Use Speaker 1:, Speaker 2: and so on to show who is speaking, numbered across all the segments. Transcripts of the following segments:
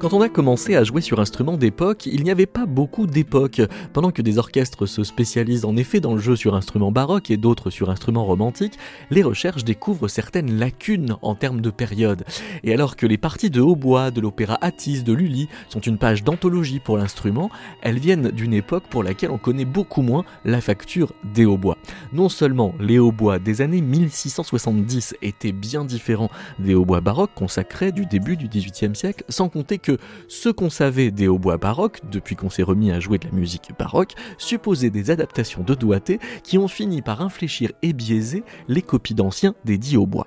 Speaker 1: Quand on a commencé à jouer sur instruments d'époque, il n'y avait pas beaucoup d'époque. Pendant que des orchestres se spécialisent en effet dans le jeu sur instruments baroques et d'autres sur instruments romantiques, les recherches découvrent certaines lacunes en termes de période. Et alors que les parties de hautbois, de l'opéra Attis, de Lully sont une page d'anthologie pour l'instrument, elles viennent d'une époque pour laquelle on connaît beaucoup moins la facture des hautbois. Non seulement les hautbois des années 1670 étaient bien différents des hautbois baroques consacrés du début du XVIIIe siècle, sans compter que ce qu'on savait des hautbois baroques, depuis qu'on s'est remis à jouer de la musique baroque, supposait des adaptations de doigté qui ont fini par infléchir et biaiser les copies d'anciens des dix hautbois.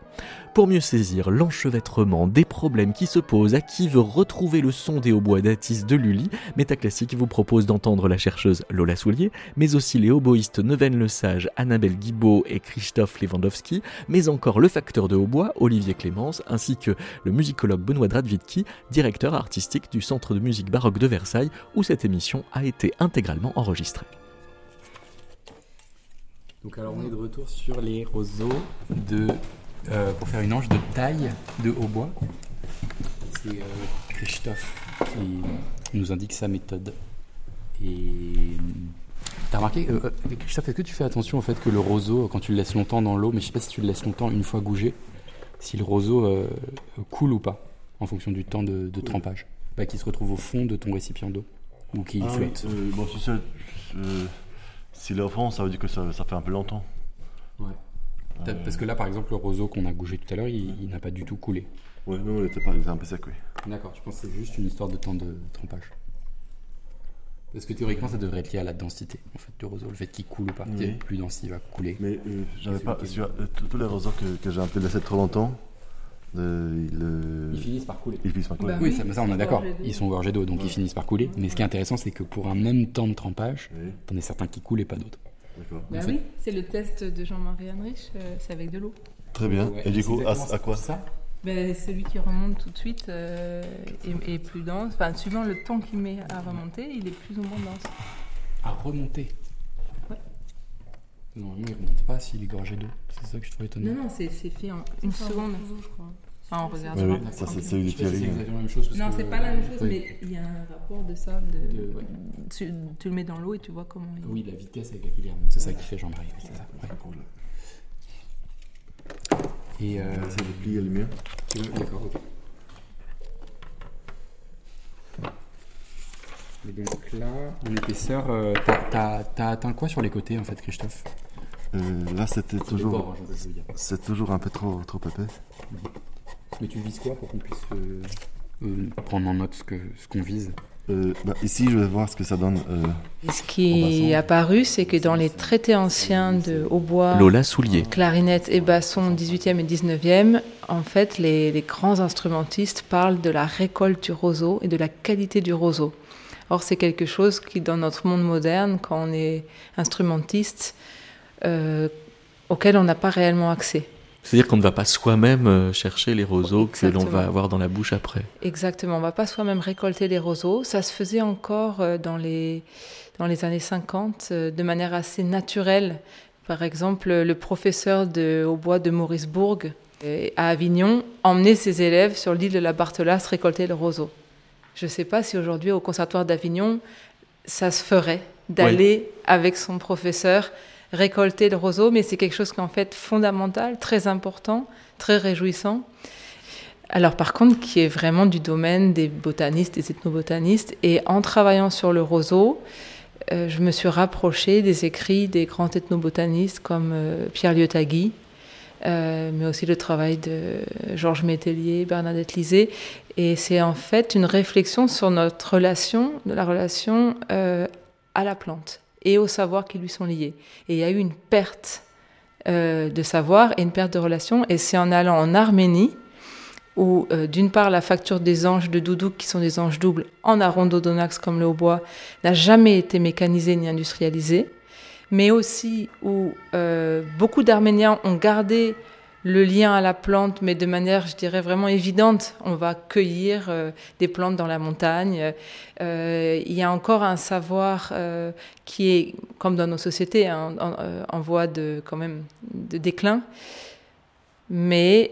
Speaker 1: Pour mieux saisir l'enchevêtrement des problèmes qui se posent à qui veut retrouver le son des hautbois d'Atis de Lully, Métaclassique vous propose d'entendre la chercheuse Lola Soulier, mais aussi les hautboïstes Neven Le Sage, Annabelle Guibaud et Christophe Lewandowski, mais encore le facteur de hautbois Olivier Clémence, ainsi que le musicologue Benoît Dradvitki, directeur artistique du Centre de musique baroque de Versailles, où cette émission a été intégralement enregistrée.
Speaker 2: Donc alors on est de retour sur les roseaux de euh, pour faire une ange de taille de hautbois. C'est euh, Christophe qui nous indique sa méthode. Et t'as remarqué, euh, Christophe, est-ce que tu fais attention au fait que le roseau, quand tu le laisses longtemps dans l'eau, mais je sais pas si tu le laisses longtemps une fois gougé, si le roseau coule ou pas, en fonction du temps de, trempage? Pas qu'il se retrouve au fond de ton récipient d'eau ou qu'il ah flotte
Speaker 3: bon, si, ça, s'il est au fond, ça veut dire que ça, ça fait un peu longtemps.
Speaker 2: Ouais. Parce que là, par exemple, le roseau qu'on a gougé tout à l'heure, il, n'a pas du tout coulé.
Speaker 3: Ouais, non, il était, pas, un peu sec, oui.
Speaker 2: D'accord, je pense que c'est juste une histoire de temps de trempage. Parce que théoriquement, ça devrait être lié à la densité en fait, du roseau, le fait qu'il coule ou pas. Plus dense, il va couler.
Speaker 3: Mais euh, j'avais pas. Sur, euh, tous les roseaux que, que j'ai un peu laissé trop longtemps,
Speaker 2: euh, ils finissent par couler.
Speaker 3: Ils finissent par couler.
Speaker 2: Bah oui, ça, on est d'accord. Ils sont gorgés d'eau, donc ils finissent par couler. Mais ce qui est intéressant, c'est que pour un même temps de trempage, t'en as certains qui coulent et pas d'autres.
Speaker 4: Bah oui, c'est le test de Jean-Marie Heinrich, euh, c'est avec de l'eau.
Speaker 3: Très bien. et du coup, à, quoi
Speaker 2: ça
Speaker 4: ben, Celui qui remonte tout de suite euh, est, plus dense. Enfin, suivant le temps qu'il met à remonter, il est plus ou moins dense.
Speaker 2: À remonter Ouais. Normalement, il ne remonte pas s'il est gorgé d'eau. C'est ça que je trouve étonnant.
Speaker 4: Non, non, c'est fait en une seconde. je crois. Enfin, on regarde.
Speaker 3: Oui, ça, c'est
Speaker 2: exactement la même chose.
Speaker 4: Non, c'est pas la même chose, mais il y a un rapport de ça. De, tu, le mets dans l'eau et tu vois comment il.
Speaker 2: Oui, la vitesse avec laquelle il remonte. C'est ça qui fait Jean-Marie. C'est ça.
Speaker 3: Et. Euh... C'est le pli à lumière.
Speaker 2: D'accord, ok. Et donc là, en épaisseur, euh, t'as atteint quoi sur les côtés en fait, Christophe?
Speaker 3: Euh, Là, c'était toujours. Hein, c'est toujours un peu trop, trop épais. Mhm.
Speaker 2: Mais tu vises quoi pour qu'on puisse euh, euh, prendre en note ce qu'on ce qu'on vise
Speaker 3: euh, bah, ici, je vais voir ce que ça donne.
Speaker 4: ce qui est apparu, c'est que dans les traités anciens de hautbois,
Speaker 1: Lola Soulier,
Speaker 4: clarinette et basson 18e et 19e, en fait, les, les, grands instrumentistes parlent de la récolte du roseau et de la qualité du roseau. Or, c'est quelque chose qui, dans notre monde moderne, quand on est instrumentiste, auquel on n'a pas réellement accès.
Speaker 1: C'est-à-dire qu'on ne va pas soi-même euh, chercher les roseaux que l'on va avoir dans la bouche après.
Speaker 4: Exactement, on ne va pas soi-même récolter les roseaux. Ça se faisait encore euh, dans les, dans les années 50 euh, de manière assez naturelle. Par exemple, le professeur de, au bois de Mauricebourg à Avignon emmenait ses élèves sur l'île de la Barthelasse récolter le roseau. Je ne sais pas si aujourd'hui au Conservatoire d'Avignon, ça se ferait d'aller avec son professeur récolter le roseau, mais c'est quelque chose qui est en fait fondamental, très important, très réjouissant. Alors par contre, qui est vraiment du domaine des botanistes, des ethnobotanistes, et en travaillant sur le roseau, euh, je me suis rapprochée des écrits des grands ethnobotanistes comme euh, Pierre Liotagui, euh, mais aussi le travail de Georges Métellier, Bernadette Lisée. Et c'est en fait une réflexion sur notre relation, la relation à la plante et aux savoirs qui lui sont liés. Et il y a eu une perte euh, de savoir et une perte de relation. Et c'est en allant en Arménie, où euh, d'une part la facture des anges de Doudouk, qui sont des anges doubles en arondodonax comme le hautbois, n'a jamais été mécanisée ni industrialisée, mais aussi où euh, beaucoup d'Arméniens ont gardé le lien à la plante, mais de manière, je dirais, vraiment évidente. On va cueillir euh, des plantes dans la montagne. Euh, il y a encore un savoir euh, qui est, comme dans nos sociétés, hein, en, voie de, quand même, de déclin. Mais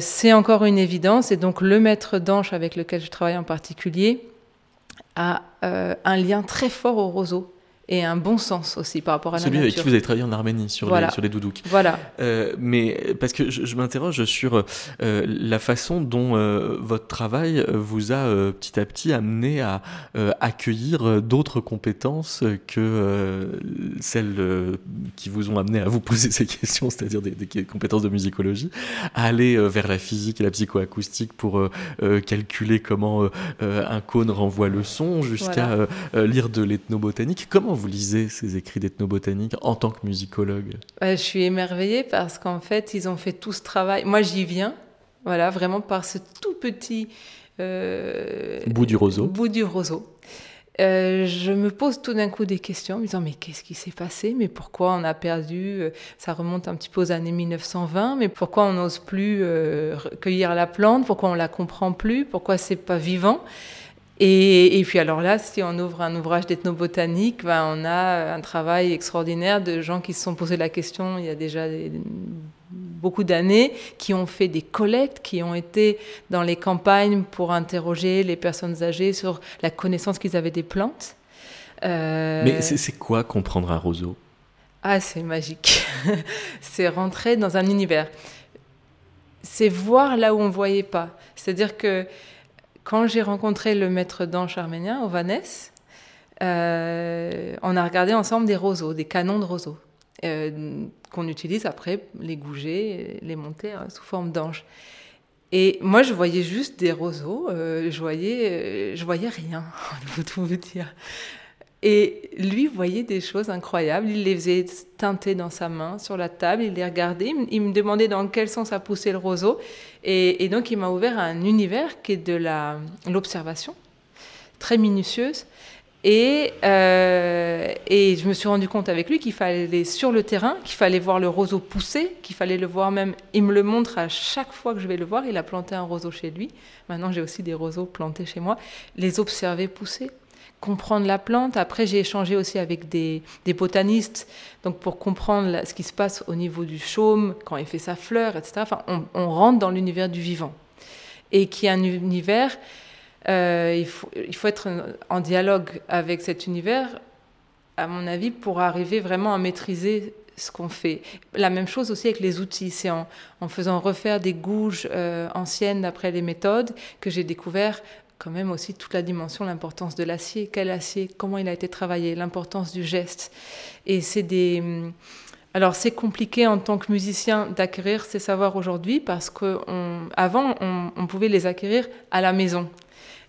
Speaker 4: c'est encore une évidence. Et donc, le maître d'anche avec lequel je travaille en particulier a un lien très fort au roseau et un bon sens aussi par rapport à
Speaker 1: Celui
Speaker 4: la
Speaker 1: nature. Celui avec qui vous avez travaillé en Arménie sur, les, sur les doudouks.
Speaker 4: Voilà.
Speaker 1: Euh, mais parce que je, m'interroge sur euh, la façon dont euh, votre travail vous a petit à petit amené à accueillir d'autres compétences que celles qui vous ont amené à vous poser ces questions, c'est-à-dire des, des, compétences de musicologie, à aller vers la physique et la psychoacoustique pour calculer comment un cône renvoie le son, jusqu'à lire de l'ethnobotanique. Comment vous lisez ces écrits d'ethnobotanique en tant que musicologue
Speaker 4: Je suis émerveillée parce qu'en fait, ils ont fait tout ce travail. Moi, j'y viens, voilà, vraiment par ce tout petit
Speaker 1: euh, bout du roseau.
Speaker 4: Bout du roseau. Euh, je me pose tout d'un coup des questions, en me disant mais qu'est-ce qui s'est passé? Mais pourquoi on a perdu euh, Ça remonte un petit peu aux années 1920. Mais pourquoi on n'ose plus cueillir la plante? Pourquoi on la comprend plus? Pourquoi c'est pas vivant? Et, et, puis alors là, si on ouvre un ouvrage d'ethnobotanique, ben on a un travail extraordinaire de gens qui se sont posé la question il y a déjà beaucoup d'années, qui ont fait des collectes, qui ont été dans les campagnes pour interroger les personnes âgées sur la connaissance qu'ils avaient des plantes.
Speaker 1: Euh... Mais c'est quoi comprendre un roseau?
Speaker 4: Ah, c'est magique. c'est rentrer dans un univers. C'est voir là où on ne voyait pas. C'est-à-dire que quand j'ai rencontré le maître d'ange arménien, Ovanès, euh, on a regardé ensemble des roseaux, des canons de roseaux, euh, qu'on utilise après les gouger, les monter hein, sous forme d'ange. Et moi, je voyais juste des roseaux, euh, je voyais, je voyais rien, je tout vous dire. Et lui voyait des choses incroyables. Il les faisait teinter dans sa main, sur la table. Il les regardait. Il me demandait dans quel sens a poussé le roseau. Et, donc, il m'a ouvert un univers qui est de l'observation, très minutieuse. Et, euh, et, je me suis rendu compte avec lui qu'il fallait sur le terrain, qu'il fallait voir le roseau pousser, qu'il fallait le voir même. Il me le montre à chaque fois que je vais le voir. Il a planté un roseau chez lui. Maintenant, j'ai aussi des roseaux plantés chez moi. Les observer pousser comprendre la plante. Après, j'ai échangé aussi avec des, botanistes, donc pour comprendre ce qui se passe au niveau du chaume, quand il fait sa fleur, etc. Enfin, on, rentre dans l'univers du vivant. Et qui est un univers, euh, il, faut, il faut être en dialogue avec cet univers, à mon avis, pour arriver vraiment à maîtriser ce qu'on fait. La même chose aussi avec les outils. C'est en, faisant refaire des gouges euh, anciennes d'après les méthodes que j'ai découvert quand même aussi toute la dimension, l'importance de l'acier, quel acier, comment il a été travaillé, l'importance du geste. Et c'est des... Hum, alors c'est compliqué en tant que musicien d'acquérir ces savoirs aujourd'hui parce qu'avant on, on, pouvait les acquérir à la maison.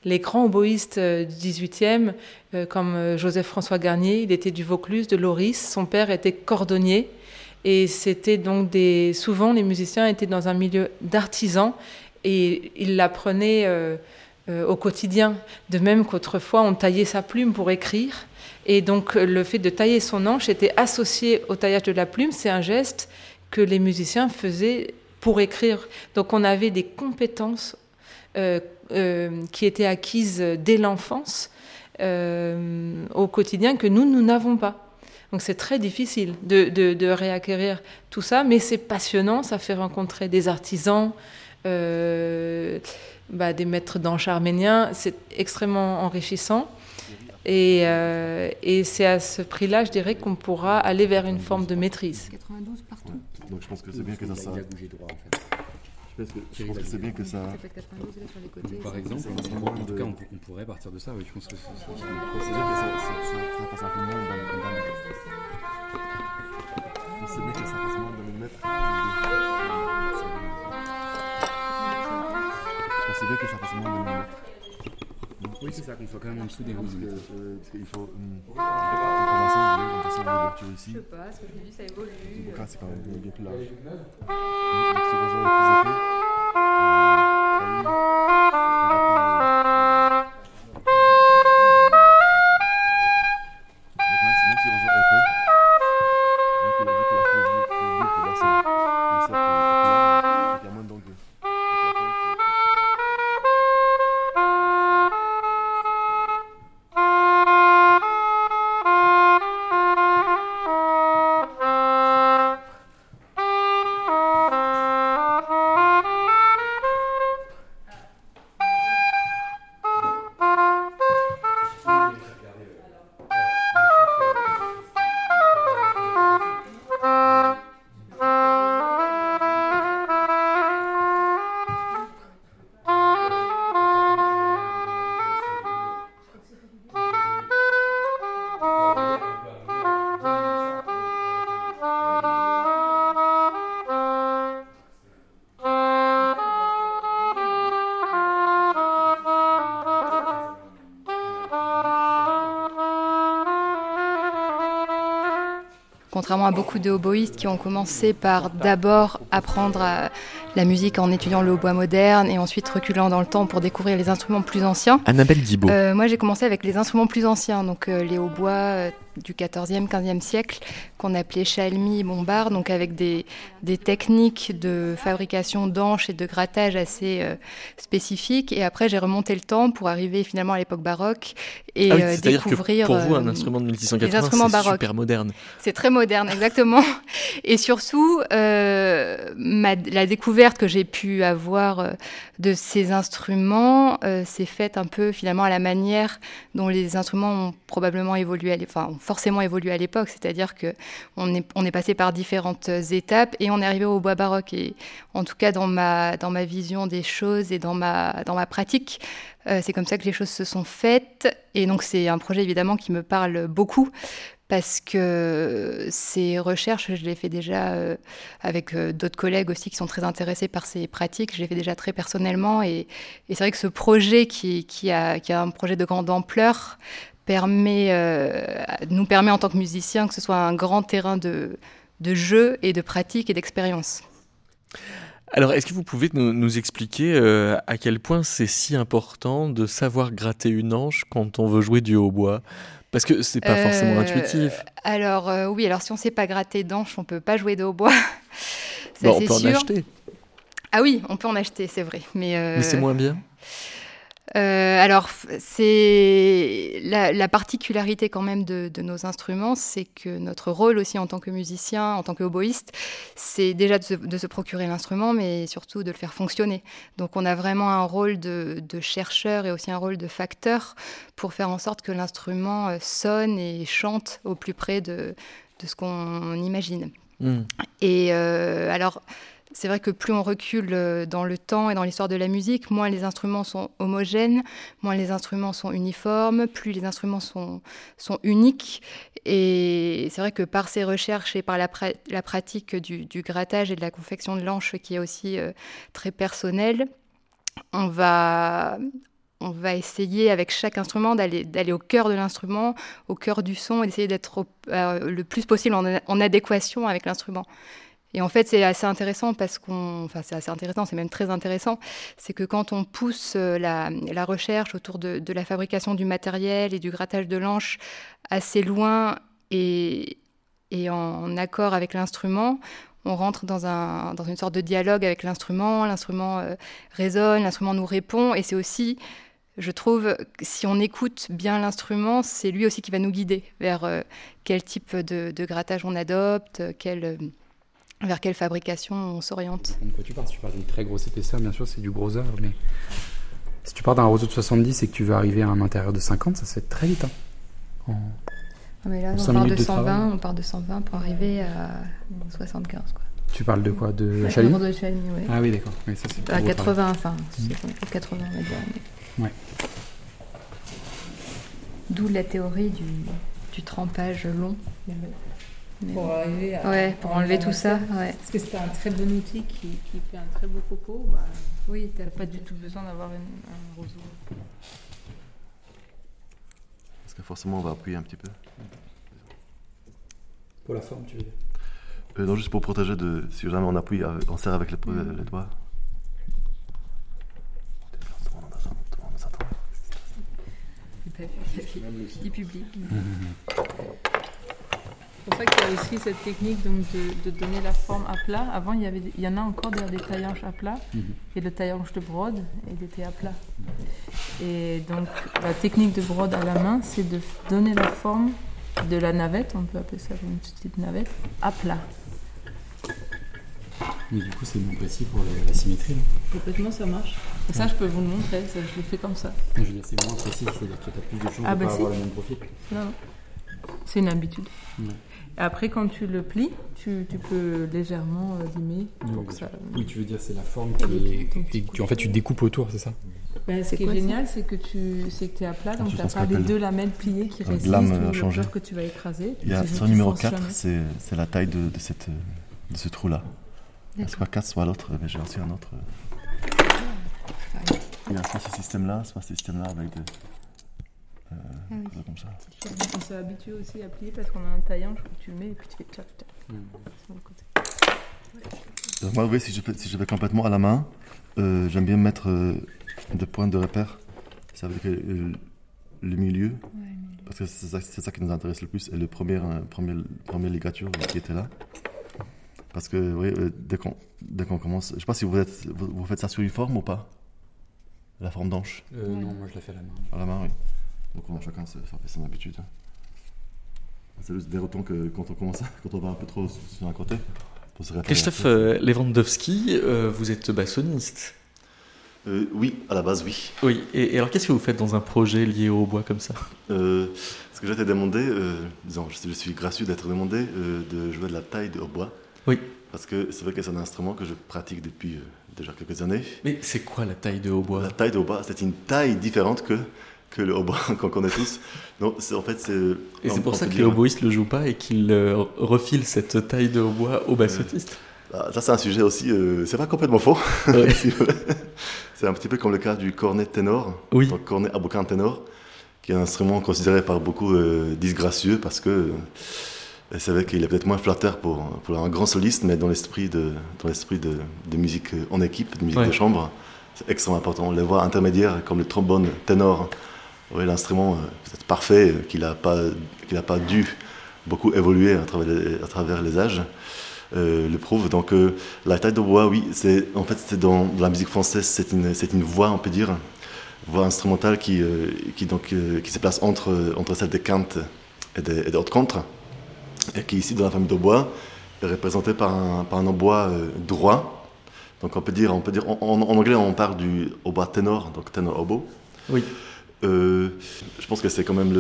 Speaker 4: Les grands oboïstes euh, du 18e, euh, comme euh, Joseph-François Garnier, il était du Vaucluse, de Loris, son père était cordonnier. Et c'était donc des. Souvent, les musiciens étaient dans un milieu d'artisans et ils l'apprenaient. Euh, au quotidien. De même qu'autrefois, on taillait sa plume pour écrire. Et donc, le fait de tailler son anche était associé au taillage de la plume. C'est un geste que les musiciens faisaient pour écrire. Donc, on avait des compétences euh, euh, qui étaient acquises dès l'enfance au quotidien que nous, nous n'avons pas. Donc c'est très difficile de, de, réacquérir tout ça, mais c'est passionnant, ça fait rencontrer des artisans, bah, des maîtres d'anche arméniens, c'est extrêmement enrichissant. Et, euh, et c'est à ce prix-là, je dirais, qu'on pourra aller vers une forme de maîtrise. 92
Speaker 3: partout. Ouais. Donc je pense que c'est bien que ça. Il a bougé droit en fait. Je pense que, je pense que c'est bien que ça.
Speaker 2: Par exemple, en tout cas, on, on, pourrait partir de ça. Oui, je pense que c'est bien que
Speaker 3: ça, ça, ça passe rapidement dans, dans le. C'est bien que ça passe moins dans le mètre. C'est bien que ça fasse moins de millimètres.
Speaker 2: Oui, c'est ça, qu'on soit quand même en dessous des 11
Speaker 3: mètres. Parce qu'il faut. Hum, en commençant, on passer l'ouverture ici.
Speaker 4: Je sais pas, ce que je me dis, ça évolue.
Speaker 3: Donc là, c'est quand même bien plus large. Donc, ce réseau est plus épais.
Speaker 5: Contrairement à beaucoup de hautboïstes qui ont commencé par d'abord apprendre la musique en étudiant le hautbois moderne et ensuite reculant dans le temps pour découvrir les instruments plus anciens.
Speaker 1: Annabelle Guibault.
Speaker 5: moi, j'ai commencé avec les instruments plus anciens, donc les hautbois du 14e, 15e siècle, qu'on appelait chalmi, bombard, donc avec des, des techniques de fabrication d'anches et de grattage assez euh, spécifiques. Et après, j'ai remonté le temps pour arriver finalement à l'époque baroque et
Speaker 1: ah
Speaker 5: euh, découvrir.
Speaker 1: Que pour vous, un euh, instrument de 1680, c'est super moderne.
Speaker 5: C'est très moderne, exactement. et surtout, ma, la découverte que j'ai pu avoir de ces instruments s'est faite un peu finalement à la manière dont les instruments ont probablement évolué, enfin, forcément évolué à l'époque, c'est-à-dire que on est, on est passé par différentes étapes et on est arrivé au bois baroque. Et en tout cas, dans ma, dans ma vision des choses et dans ma, dans ma pratique, euh, c'est comme ça que les choses se sont faites. Et donc, c'est un projet évidemment qui me parle beaucoup parce que ces recherches, je les fais déjà euh, avec euh, d'autres collègues aussi qui sont très intéressés par ces pratiques. Je les fais déjà très personnellement. Et, c'est vrai que ce projet qui, qui, a, qui a un projet de grande ampleur permet, nous permet en tant que musiciens que ce soit un grand terrain de jeu et de pratique et d'expérience.
Speaker 1: Alors, est-ce que vous pouvez nous, expliquer euh, à quel point c'est si important de savoir gratter une anche quand on veut jouer du hautbois? Parce que c'est pas forcément euh, intuitif.
Speaker 5: Alors, oui, alors si on ne sait pas gratter d'anche, on ne peut pas jouer de hautbois.
Speaker 1: bon, on peut en acheter.
Speaker 5: Ah oui, on peut en acheter, c'est vrai. Mais,
Speaker 1: mais c'est moins bien
Speaker 5: euh, alors, c'est la, particularité quand même de, nos instruments, c'est que notre rôle aussi en tant que musicien, en tant que oboïste, c'est déjà de se, procurer l'instrument, mais surtout de le faire fonctionner. Donc, on a vraiment un rôle de, chercheur et aussi un rôle de facteur pour faire en sorte que l'instrument euh, sonne et chante au plus près de, ce qu'on imagine. Hmm. Et euh, alors, c'est vrai que plus on recule euh, dans le temps et dans l'histoire de la musique, moins les instruments sont homogènes, moins les instruments sont uniformes, plus les instruments sont, sont uniques. Et c'est vrai que par ces recherches et par la, pratique du, grattage et de la confection de l'anche, qui est aussi euh, très personnelle, on va, on va essayer avec chaque instrument d'aller au cœur de l'instrument, au cœur du son, et d'essayer d'être euh, le plus possible en adéquation avec l'instrument. Et en fait, c'est assez intéressant parce qu'on, enfin, c'est assez intéressant, c'est même très intéressant, c'est que quand on pousse euh, la, recherche autour de, la fabrication du matériel et du grattage de l'anche assez loin et, en, accord avec l'instrument, on rentre dans, un, dans une sorte de dialogue avec l'instrument, l'instrument euh, résonne, l'instrument nous répond, et c'est aussi, je trouve, si on écoute bien l'instrument, c'est lui aussi qui va nous guider vers euh, quel type de, grattage on adopte, quel vers quelle fabrication on s'oriente.
Speaker 2: De quoi tu parles Si tu parles d'une très grosse épaisseur, bien sûr, c'est du gros œuvre, mais si tu pars d'un roseau de 70 et que tu veux arriver à un intérieur de 50, ça se fait très vite. Hein.
Speaker 5: Mais là, on part de 120, on part de 120 pour arriver à 75. Quoi.
Speaker 2: Tu parles de quoi? De
Speaker 5: ouais, de oui.
Speaker 2: Ah oui, d'accord. Oui,
Speaker 5: à 80, enfin, 80, on va dire.
Speaker 2: Ouais.
Speaker 5: D'où la théorie du, du trempage long
Speaker 4: pour arriver à,
Speaker 5: ouais, pour enlever tout ça. Ouais.
Speaker 4: Parce que c'est un très bon outil qui, qui, fait un très beau coco. Bah,
Speaker 5: oui, tu n'as pas du tout besoin d'avoir un roseau.
Speaker 3: Parce que forcément, on va appuyer un petit peu.
Speaker 2: Pour la forme, tu veux dire
Speaker 3: euh, Non, juste pour protéger de. Si jamais on appuie, euh, on serre avec les, mm. les doigts.
Speaker 5: Du public.
Speaker 4: C'est pour ça qu'il y a aussi cette technique donc, de, donner la forme à plat. Avant, il y, avait, il y en a encore des taillanches à plat mhm. et le taillanche de brode et était à plat. Et donc, la technique de brode à la main, c'est de donner la forme de la navette, on peut appeler ça une petite navette, à plat.
Speaker 2: Mais du coup, c'est moins précis pour la, symétrie.
Speaker 4: Complètement, ça marche. Et ça, je peux vous le montrer, je le fais comme ça.
Speaker 2: Je veux dire, c'est moins précis, c'est-à-dire que tu as plus de chances ah, de bah pas avoir le même profil.
Speaker 4: Non, c'est une habitude. Après, quand tu le plies, tu, tu peux légèrement euh, limer.
Speaker 2: Oui, tu veux dire, c'est la forme qui est. en fait, tu découpes autour, c'est ça
Speaker 4: ben, Ce qui est génial, c'est que tu que es à plat, donc tu n'as pas les deux lamelles pliées qui résistent
Speaker 3: lame
Speaker 4: le que tu vas écraser.
Speaker 3: Il y a son numéro 4, c'est la taille de, de, cette, de ce trou-là. Soit 4, soit l'autre, mais j'ai aussi un autre. Il y a soit ce système-là, soit ce système-là avec des. Euh, ah comme ça.
Speaker 4: s'est habitué aussi à plier parce qu'on a un taillant, je crois que tu le mets et puis tu fais tchap tchap.
Speaker 3: Euh, Moi, oui, si je, fais, si je fais complètement à la main, euh, j'aime bien mettre euh, des points de repère. Ça veut dire que euh, le milieu, parce que c'est ça, qui nous intéresse le plus, et le premier, euh, premier, premier ligature qui était là. Parce que, oui, euh, dès qu'on dès qu'on commence, je sais pas si vous, êtes, vous, vous faites ça sur une forme ou pas? La forme d'anche?
Speaker 2: Euh, Non, moi je la fais à la main.
Speaker 3: À la main, oui. Donc on, chacun se- ça fait son habitude. C'est juste déroutant que quand on commence, quand on va un peu trop sur un côté, on se répète.
Speaker 1: Christophe euh, Lewandowski, euh, vous êtes bassoniste.
Speaker 3: Euh, oui, à la base, oui.
Speaker 1: Oui, et, et alors qu'est-ce que vous faites dans un projet lié au bois comme ça?
Speaker 3: Euh, ce que j'ai été demandé, euh, disons, je, suis- je suis gracieux d'être demandé euh, de jouer de la taille de hautbois.
Speaker 1: Oui.
Speaker 3: Parce que c'est vrai que c'est un instrument que je pratique depuis euh, déjà quelques années.
Speaker 1: Mais c'est quoi la taille de hautbois?
Speaker 3: La taille de hautbois, c'est une taille différente que, que le hautbois qu'on connaît tous. Donc, en fait, c'est.
Speaker 1: Et c'est pour ça que les
Speaker 3: dire-
Speaker 1: hautboistes le jouent pas et qu'ils euh, refilent cette taille de hautbois aux bassotistes.
Speaker 3: Ah, ça, c'est un sujet aussi. euh, c'est pas complètement faux.
Speaker 1: Ouais.
Speaker 3: c'est un petit peu comme le cas du cornet ténor.
Speaker 1: Oui.
Speaker 3: Donc, cornet abocan ténor, qui est un instrument considéré par beaucoup euh, disgracieux parce que euh, c'est vrai qu'il est peut-être moins flatteur pour, pour un grand soliste, mais dans l'esprit de, dans l'esprit de, de musique euh, en équipe, de musique
Speaker 1: Ouais.
Speaker 3: de chambre, c'est extrêmement important. Les voix intermédiaires, comme le trombone ténor, oui, l'instrument euh, parfait, euh, qu'il n'a pas, a pas dû beaucoup évoluer à travers les, âges, euh, le prouve. Donc la taille de oui, c'est en fait c'est dans la musique française, c'est une, une voix, on peut dire, voix instrumentale qui, qui donc qui se place entre entre celle des quintes et des, et des contres, et qui ici dans la famille de est représentée par un par un droit. Donc on peut dire, on peut dire en anglais on parle du hautbois ténor, donc ténor oboe.
Speaker 1: Oui.
Speaker 3: Euh, je pense que c'est quand même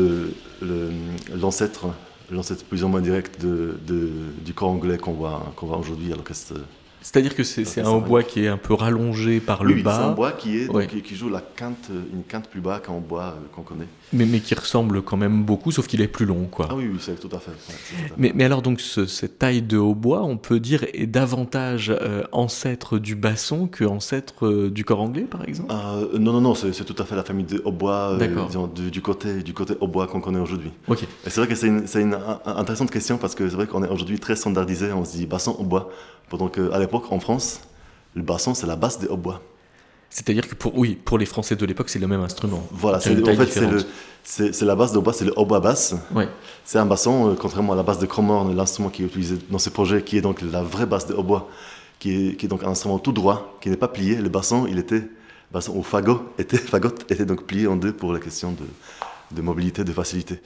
Speaker 3: l'ancêtre l'ancêtre plus ou moins direct du corps anglais qu'on voit, aujourd'hui à l'orchestre.
Speaker 1: C'est-à-dire que c'est un hautbois qui est un peu rallongé par le
Speaker 3: Oui, c'est un
Speaker 1: bas,
Speaker 3: bois qui, est, donc,
Speaker 1: Ouais.
Speaker 3: qui, qui joue la quinte, une quinte plus bas qu'un bois euh, qu'on connaît.
Speaker 1: mais, mais qui ressemble quand même beaucoup, sauf qu'il est plus long, quoi.
Speaker 3: Ah oui, oui, c'est tout à fait. ouais, c'est tout à fait.
Speaker 1: Mais, mais alors donc ce- cette taille de hautbois, on peut dire est davantage euh, ancêtre du basson que ancêtre euh, du corps anglais, par exemple?
Speaker 3: Euh, non, non, non, c'est tout à fait la famille de hautbois, euh, du, du côté, du côté hautbois qu'on connaît aujourd'hui.
Speaker 1: Ok.
Speaker 3: Et c'est vrai que c'est une, c'est une un- un- intéressante question parce que c'est vrai qu'on est aujourd'hui très standardisé, on se dit basson hautbois. Pendant qu'à l'époque, en France, le basson, c'est la basse des hautbois.
Speaker 1: C'est-à-dire que pour oui, pour les Français de l'époque, c'est le même instrument.
Speaker 3: Voilà,
Speaker 1: C'est
Speaker 3: en fait, c'est le-
Speaker 1: différente.
Speaker 3: c'est c'est la basse de hautbois, c'est le hautbois basse.
Speaker 1: Ouais.
Speaker 3: C'est un basson, euh, contrairement à la basse de Cromorne, l'instrument qui est utilisé dans ce projet, qui est donc la vraie basse de hautbois, qui est, qui est donc un instrument tout droit, qui n'est pas plié. Le basson, il était, basson au fagot, était, fagot était donc plié en deux pour la question de, de mobilité, de facilité.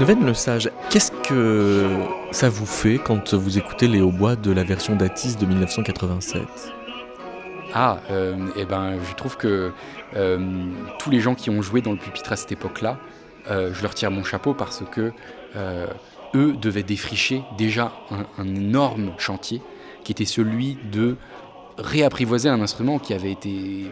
Speaker 1: Neuven le Sage, qu'est-ce que ça vous fait quand vous écoutez les hautbois de la version d'Atis de 1987
Speaker 2: Ah, euh, eh ben, je trouve que euh, tous les gens qui ont joué dans le pupitre à cette époque-là, euh, je leur tire mon chapeau parce que eux devaient défricher déjà un énorme chantier qui était celui de réapprivoiser un instrument qui avait été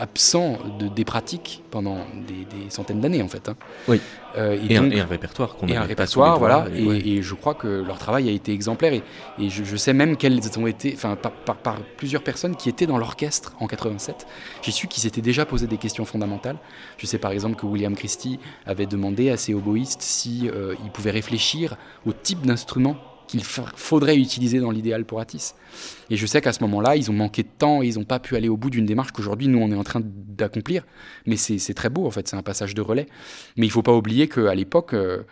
Speaker 2: absent de, des pratiques pendant des, des centaines d'années en fait. hein.
Speaker 1: Oui.
Speaker 2: Euh,
Speaker 1: et, un,
Speaker 2: donc-
Speaker 1: et un répertoire qu'on
Speaker 2: et un répertoire, voilà.
Speaker 1: et-
Speaker 2: Et,
Speaker 1: ouais.
Speaker 2: et je crois que leur travail a été exemplaire. Et, et je, je sais même quelles ont été, enfin, par, par- par plusieurs personnes qui étaient dans l'orchestre en 87. J'ai su qu'ils s'étaient déjà posé des questions fondamentales. Je sais par exemple que William Christie avait demandé à ses oboïstes si euh, ils pouvaient réfléchir au type d'instrument qu'il fa- faudrait utiliser dans l'idéal pour Atis. Et je sais qu'à ce moment-là, ils ont manqué de temps et ils n'ont pas pu aller au bout d'une démarche qu'aujourd'hui, nous, on est en train d'accomplir. Mais c'est très beau, en fait, c'est un passage de relais. Mais il ne faut pas oublier qu'à l'époque, euh,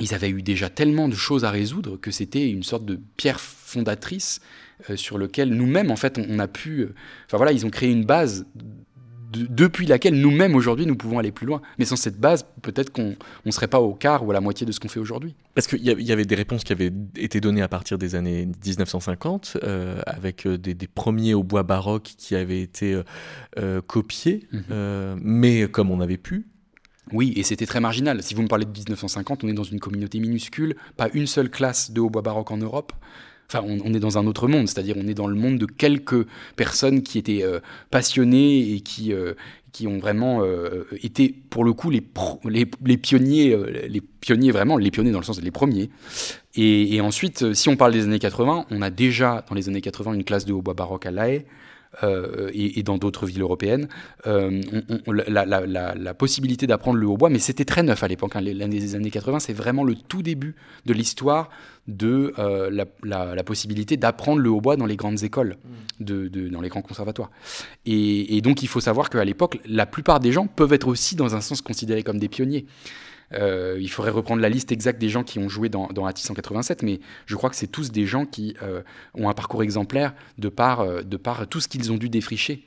Speaker 2: ils avaient eu déjà tellement de choses à résoudre que c'était une sorte de pierre fondatrice euh, sur lequel nous-mêmes, en fait, on, on a pu... euh, Enfin voilà, ils ont créé une base depuis laquelle nous-mêmes aujourd'hui nous pouvons aller plus loin. Mais sans cette base, peut-être qu'on ne serait pas au quart ou à la moitié de ce qu'on fait aujourd'hui.
Speaker 1: Parce qu'il y, avait des réponses qui avaient été données à partir des années 1950, euh, avec euh, des, premiers au bois baroque qui avaient été euh, copiés, mhm. mais comme on avait pu.
Speaker 2: Oui, et c'était très marginal. Si vous me parlez de 1950, on est dans une communauté minuscule, pas une seule classe de hautbois baroque en Europe. On, est dans un autre monde, c'est-à-dire on est dans le monde de quelques personnes qui étaient euh, passionnées et qui, euh, qui ont vraiment euh, été, pour le coup, les, les, pionniers, les pionniers vraiment, les pionniers dans le sens des premiers. Et, ensuite, si on parle des années 80, on a déjà dans les années 80 une classe de hautbois baroque à La Haye, euh, et, dans d'autres villes européennes, euh, la, possibilité d'apprendre le hautbois, mais c'était très neuf à l'époque, hein, l'année des années 80, c'est vraiment le tout début de l'histoire de euh, la, possibilité d'apprendre le hautbois dans les grandes écoles, de, dans les grands conservatoires. Et, et donc il faut savoir qu'à l'époque, la plupart des gens peuvent être aussi dans un sens considérés comme des pionniers. Euh, il faudrait reprendre la liste exacte des gens qui ont joué dans, dans ATI 187, mais je crois que c'est tous des gens qui euh, ont un parcours exemplaire de par, euh, de par tout ce qu'ils ont dû défricher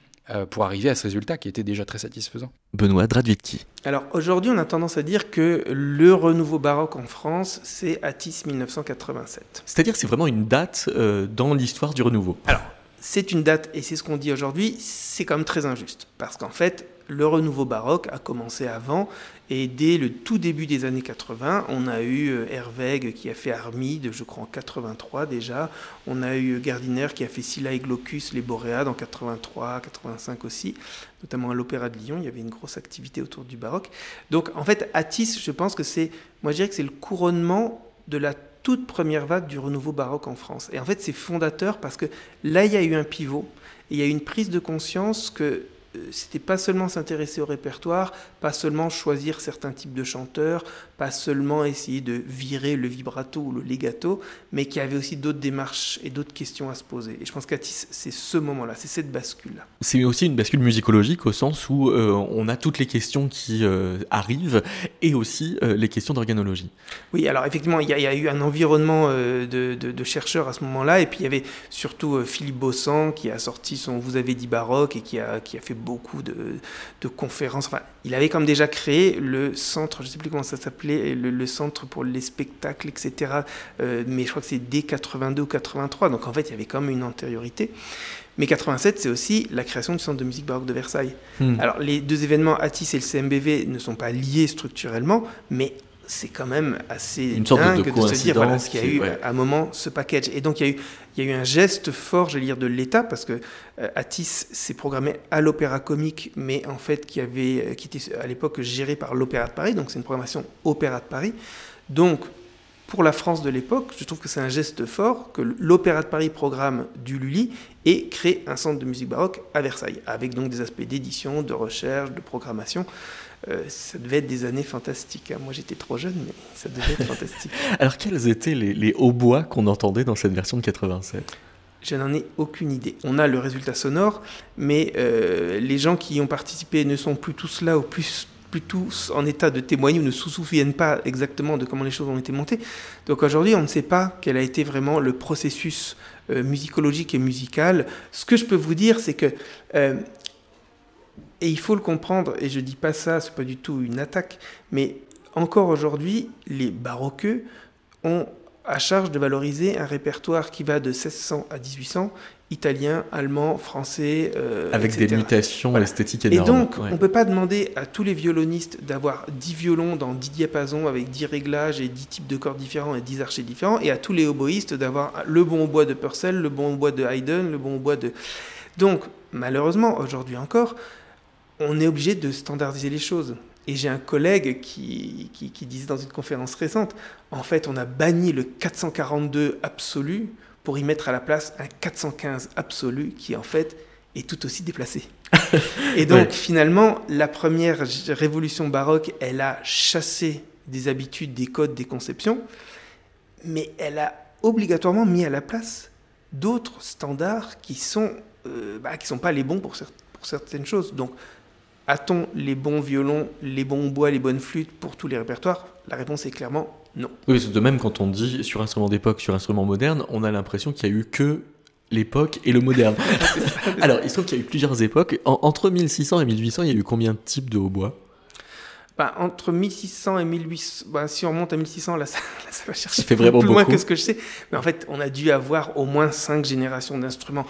Speaker 2: pour arriver à ce résultat qui était déjà très satisfaisant.
Speaker 1: Benoît Dradvitki.
Speaker 6: Alors aujourd'hui, on a tendance à dire que le renouveau baroque en France, c'est Atis 1987.
Speaker 1: C'est-à-dire c'est vraiment une date dans l'histoire du renouveau.
Speaker 6: Alors, c'est une date, et c'est ce qu'on dit aujourd'hui, c'est quand même très injuste. Parce qu'en fait, le renouveau baroque a commencé avant et dès le tout début des années 80, on a eu euh, Herweg qui a fait Armide, je crois en 83 déjà. On a eu Gardiner qui a fait Scylla et Glaucus, les Boréades en 83, 85 aussi, notamment à l'Opéra de Lyon. Il y avait une grosse activité autour du baroque. Donc en fait, Atis, je pense que c'est, moi je dirais que c'est le couronnement de la toute première vague du renouveau baroque en France. Et en fait, c'est fondateur parce que là, il y a eu un pivot. Il y a eu une prise de conscience que euh, c'était pas seulement s'intéresser au répertoire, pas seulement choisir certains types de chanteurs, pas seulement essayer de virer le vibrato ou le legato, mais qu'il y avait aussi d'autres démarches et d'autres questions à se poser. Et je pense qu'Atis, c'est ce moment-là, c'est cette bascule-là.
Speaker 1: C'est aussi une bascule musicologique au sens où euh, on a toutes les questions qui euh, arrivent et aussi les questions d'organologie.
Speaker 6: Oui, alors effectivement, il y, a eu un environnement de, de, chercheurs à ce moment-là, et puis il y avait surtout Philippe Bossan qui a sorti son Vous avez dit baroque et qui a, qui a fait beaucoup de, conférences. Enfin, il avait comme déjà créé le centre, je ne sais plus comment ça s'appelait, le, centre pour les spectacles, etc. Euh, mais je crois que c'est dès 82 ou 83. Donc en fait, il y avait même une antériorité. Mais 87, c'est aussi la création du Centre de musique baroque de Versailles. Hmm. Alors, les deux événements, Atis et le CMBV, ne sont pas liés structurellement, mais c'est quand même assez
Speaker 1: Une sorte
Speaker 6: dingue
Speaker 1: de,
Speaker 6: de, se dire voilà, qu'il y a eu à un moment ce package. Et donc il y a eu, il y a eu un geste fort, je vais dire, de l'État, parce que euh, Atis s'est programmé à l'Opéra Comique, mais en fait qui, avait, euh, qui était à l'époque géré par l'Opéra de Paris, donc c'est une programmation Opéra de Paris. Donc pour la France de l'époque, je trouve que c'est un geste fort que l'Opéra de Paris programme du Lully et crée un centre de musique baroque à Versailles, avec donc des aspects d'édition, de recherche, de programmation. Euh, ça devait être des années fantastiques. Hein. Moi, j'étais trop jeune, mais ça devait être fantastique.
Speaker 1: Alors, quels étaient les, les hautbois qu'on entendait dans cette version de 87
Speaker 6: je n'en ai aucune idée. On a le résultat sonore, mais euh, les gens qui y ont participé ne sont plus tous là ou plus, plus tous en état de témoigner ou ne se souviennent pas exactement de comment les choses ont été montées. Donc aujourd'hui, on ne sait pas quel a été vraiment le processus euh, musicologique et musical. Ce que je peux vous dire, c'est que et il faut le comprendre, et je dis pas ça, c'est pas du tout une attaque, mais encore aujourd'hui, les baroqueux ont à charge de valoriser un répertoire qui va de 1600 à 1800, italien, allemand, français.
Speaker 1: Euh, Avec des mutations esthétiques
Speaker 6: énormes. Et donc, on ne peut pas demander à tous les violonistes d'avoir 10 violons dans 10 diapasons avec 10 réglages et 10 types de cordes différents et 10 archers différents, et à tous les oboïstes d'avoir le bon bois de Purcell, le bon bois de Haydn, le bon bois de. Donc, malheureusement, aujourd'hui encore, on est obligé de standardiser les choses. Et j'ai un collègue qui, qui, disait dans une conférence récente, en fait, on a banni le 442 absolu pour y mettre à la place un 415 absolu qui, en fait, est tout aussi déplacé. et donc, finalement, la première révolution baroque, elle a chassé des habitudes, des codes, des conceptions, mais elle a obligatoirement mis à la place d'autres standards qui sont euh, bah, qui sont pas les bons pour, pour certaines choses. Donc, a-t-on les bons violons, les bons bois, les bonnes flûtes pour tous les répertoires? La réponse est clairement non.
Speaker 1: Oui, de même, quand on dit sur instrument d'époque, sur instrument moderne, on a l'impression qu'il n'y a eu que l'époque et le moderne. Alors, il se trouve qu'il y a eu plusieurs époques. entre 1600 et 1800, il y a eu combien de types de hautbois?
Speaker 6: Bah, entre 1600 et 1800, bah, si on remonte à 1600, là ça, va chercher
Speaker 1: fait vraiment
Speaker 6: plus loin
Speaker 1: que
Speaker 6: ce que je sais. Mais en fait, on a dû avoir au moins cinq générations d'instruments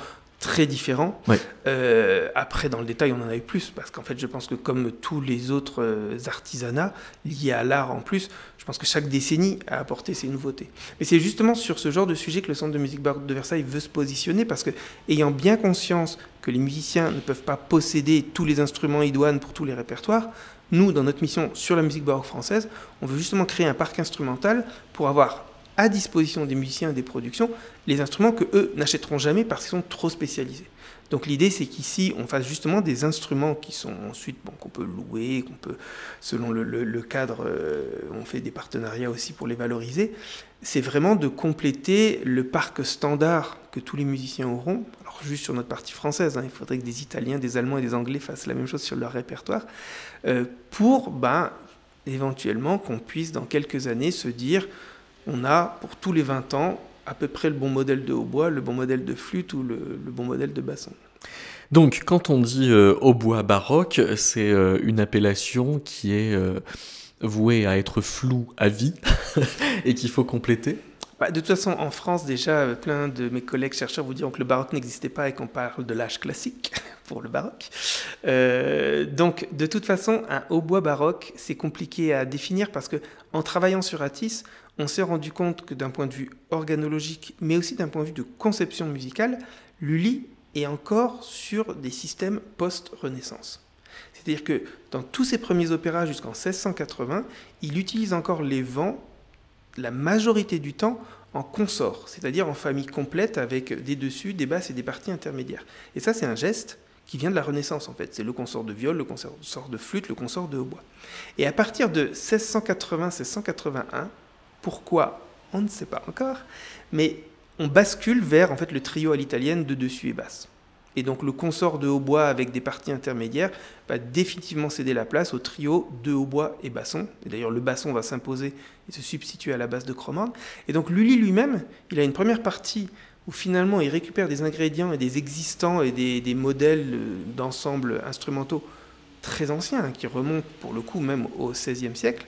Speaker 6: très différents. Euh, après, dans le détail, on en a eu plus, parce qu'en fait, je pense que comme tous les autres euh, artisanats liés à l'art en plus, je pense que chaque décennie a apporté ses nouveautés. Mais c'est justement sur ce genre de sujet que le Centre de musique baroque de Versailles veut se positionner, parce que, ayant bien conscience que les musiciens ne peuvent pas posséder tous les instruments idoines pour tous les répertoires, nous, dans notre mission sur la musique baroque française, on veut justement créer un parc instrumental pour avoir à disposition des musiciens et des productions les instruments que eux n'achèteront jamais parce qu'ils sont trop spécialisés. Donc l'idée c'est qu'ici on fasse justement des instruments qui sont ensuite qu'on peut louer, qu'on peut selon le, cadre, euh, on fait des partenariats aussi pour les valoriser. C'est vraiment de compléter le parc standard que tous les musiciens auront. Alors juste sur notre partie française, hein, il faudrait que des Italiens, des Allemands et des Anglais fassent la même chose sur leur répertoire euh, pour ben, éventuellement qu'on puisse dans quelques années se dire on a pour tous les 20 ans à peu près le bon modèle de hautbois, le bon modèle de flûte ou le, bon modèle de basson.
Speaker 1: Donc quand on dit euh, hautbois baroque, c'est euh, une appellation qui est euh, vouée à être floue à vie et qu'il faut compléter?
Speaker 6: Bah, de toute façon, en France, déjà, plein de mes collègues chercheurs vous diront que le baroque n'existait pas et qu'on parle de l'âge classique pour le baroque. donc, de toute façon, un hautbois baroque, c'est compliqué à définir parce que en travaillant sur Atis, on s'est rendu compte que d'un point de vue organologique, mais aussi d'un point de vue de conception musicale, Lully est encore sur des systèmes post-Renaissance. C'est-à-dire que dans tous ses premiers opéras jusqu'en 1680, il utilise encore les vents la majorité du temps en consort, c'est-à-dire en famille complète avec des dessus, des basses et des parties intermédiaires. Et ça, c'est un geste qui vient de la Renaissance en fait. C'est le consort de viol, le consort de flûte, le consort de hautbois. Et à partir de 1680-1681, pourquoi On ne sait pas encore. Mais on bascule vers en fait le trio à l'italienne de dessus et basse. Et donc le consort de hautbois avec des parties intermédiaires va définitivement céder la place au trio de hautbois et basson. Et d'ailleurs le basson va s'imposer et se substituer à la basse de Cromorne. Et donc Lully lui-même, il a une première partie où finalement il récupère des ingrédients et des existants et des, des modèles d'ensemble instrumentaux très anciens, hein, qui remontent pour le coup même au XVIe siècle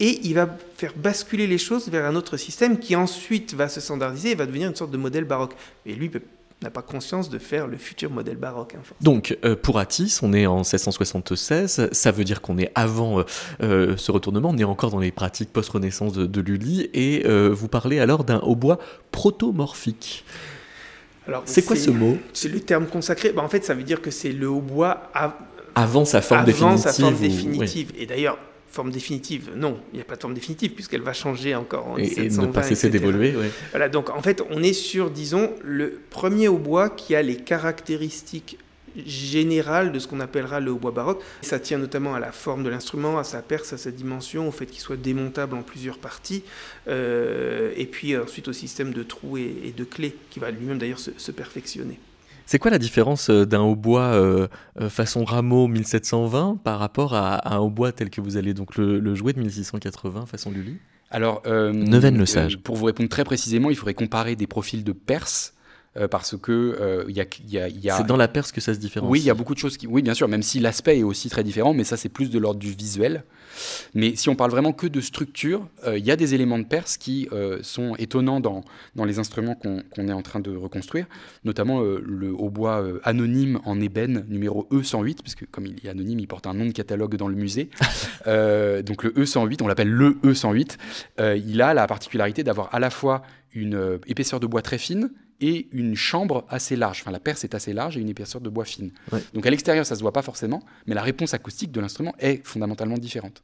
Speaker 6: et il va faire basculer les choses vers un autre système qui ensuite va se standardiser et va devenir une sorte de modèle baroque. Et lui n'a pas conscience de faire le futur modèle baroque. Hein,
Speaker 1: Donc euh, pour Atis, on est en 1676, ça veut dire qu'on est avant euh, euh, ce retournement, on est encore dans les pratiques post-renaissance de, Lully, et vous parlez alors d'un hautbois protomorphique. C'est quoi ce mot?
Speaker 6: C'est le terme consacré. Bah, en fait, ça veut dire que c'est le hautbois
Speaker 1: avant sa forme
Speaker 6: avant
Speaker 1: Sa
Speaker 6: forme définitive. Et d'ailleurs, forme définitive. Non, il n'y a pas de forme définitive puisqu'elle va changer encore en
Speaker 1: et, et ne pas cesser d'évoluer.
Speaker 6: Voilà, donc en fait, on est sur, disons, le premier hautbois qui a les caractéristiques générales de ce qu'on appellera le hautbois baroque. Ça tient notamment à la forme de l'instrument, à sa perce, à sa dimension, au fait qu'il soit démontable en plusieurs parties, euh, et puis ensuite au système de trous et, de clés qui va lui-même d'ailleurs se perfectionner.
Speaker 1: C'est quoi la différence euh, d'un hautbois euh, euh, façon Rameau 1720 par rapport à, un hautbois tel que vous allez donc le, jouer de 1680 façon Lully?
Speaker 2: Alors, Neuvaine le sage. pour vous répondre très précisément, il faudrait comparer des profils de Perse parce que il y a, y a...
Speaker 1: c'est dans la Perse que ça se différencie.
Speaker 2: Oui, il y a beaucoup de choses qui, oui, bien sûr, même si l'aspect est aussi très différent, mais ça c'est plus de l'ordre du visuel. Mais si on parle vraiment que de structure, euh, il y a des éléments de Perse qui euh, sont étonnants dans, dans les instruments qu'on est en train de reconstruire, notamment euh, le hautbois anonyme en ébène numéro E108, puisque comme il est anonyme, il porte un nom de catalogue dans le musée. donc le E108, on l'appelle le E108. il a la particularité d'avoir à la fois une épaisseur de bois très fine, et une chambre assez large. Enfin, la perce est assez large et une épaisseur de bois fine. Donc à l'extérieur, ça se voit pas forcément, mais la réponse acoustique de l'instrument est fondamentalement différente.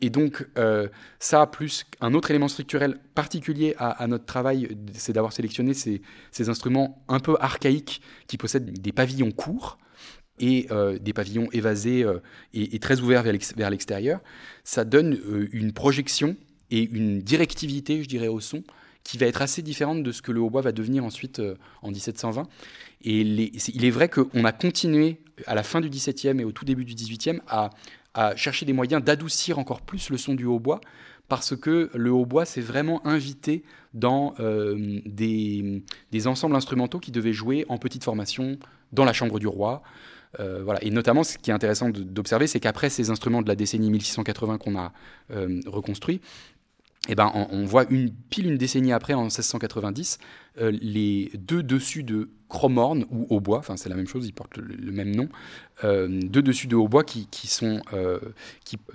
Speaker 2: Et donc euh, ça, plus un autre élément structurel particulier à, notre travail, c'est d'avoir sélectionné ces, instruments un peu archaïques qui possèdent des pavillons courts et euh, des pavillons évasés euh, et, très ouverts vers l'extérieur. Ça donne une projection et une directivité, je dirais, au son qui va être assez différente de ce que le hautbois va devenir ensuite euh, en 1720. Et il est vrai qu'on a continué à la fin du XVIIe et au tout début du XVIIIe à, à chercher des moyens d'adoucir encore plus le son du hautbois parce que le hautbois s'est vraiment invité dans euh, des, ensembles instrumentaux qui devaient jouer en petite formation dans la chambre du roi. Euh, voilà. Et notamment, ce qui est intéressant d'observer, c'est qu'après ces instruments de la décennie 1680 qu'on a reconstruits, eh ben, on, voit une pile une décennie après, en 1690, euh, les deux dessus de chromorne ou hautbois, enfin c'est la même chose, ils portent le, même nom, euh, deux dessus de hautbois qui, qui sont, euh,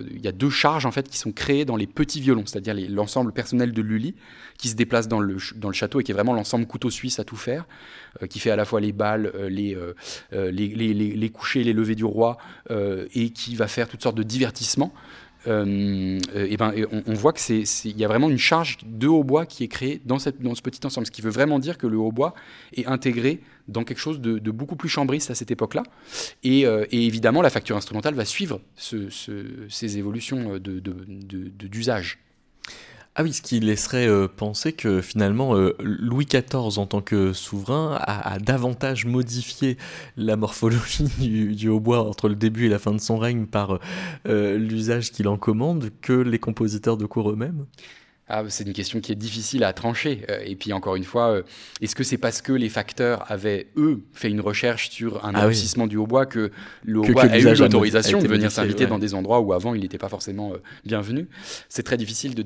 Speaker 2: il y a deux charges en fait qui sont créées dans les petits violons, c'est-à-dire l'ensemble personnel de Lully qui se déplace dans le, dans le château et qui est vraiment l'ensemble couteau suisse à tout faire, qui fait à la fois les balles, les, les, les, les, couchers, les levées du roi et qui va faire toutes sortes de divertissements. Euh, et ben, on, voit qu'il y a vraiment une charge de hautbois qui est créée dans, cette, dans ce petit ensemble, ce qui veut vraiment dire que le hautbois est intégré dans quelque chose de, beaucoup plus chambriste à cette époque-là. Et, euh, évidemment, la facture instrumentale va suivre ces évolutions d'usage.
Speaker 1: Ah oui, ce qui laisserait euh, penser que finalement euh, Louis XIV en tant que souverain a, davantage modifié la morphologie du, hautbois entre le début et la fin de son règne par euh, l'usage qu'il en commande que les compositeurs de cour eux-mêmes
Speaker 2: ah, c'est une question qui est difficile à trancher. Euh, et puis encore une fois, euh, est-ce que c'est parce que les facteurs avaient, eux, fait une recherche sur un ah du hautbois que le hautbois a eu l'autorisation de venir s'inviter dans des endroits où avant il n'était pas forcément euh, bienvenu? C'est très difficile de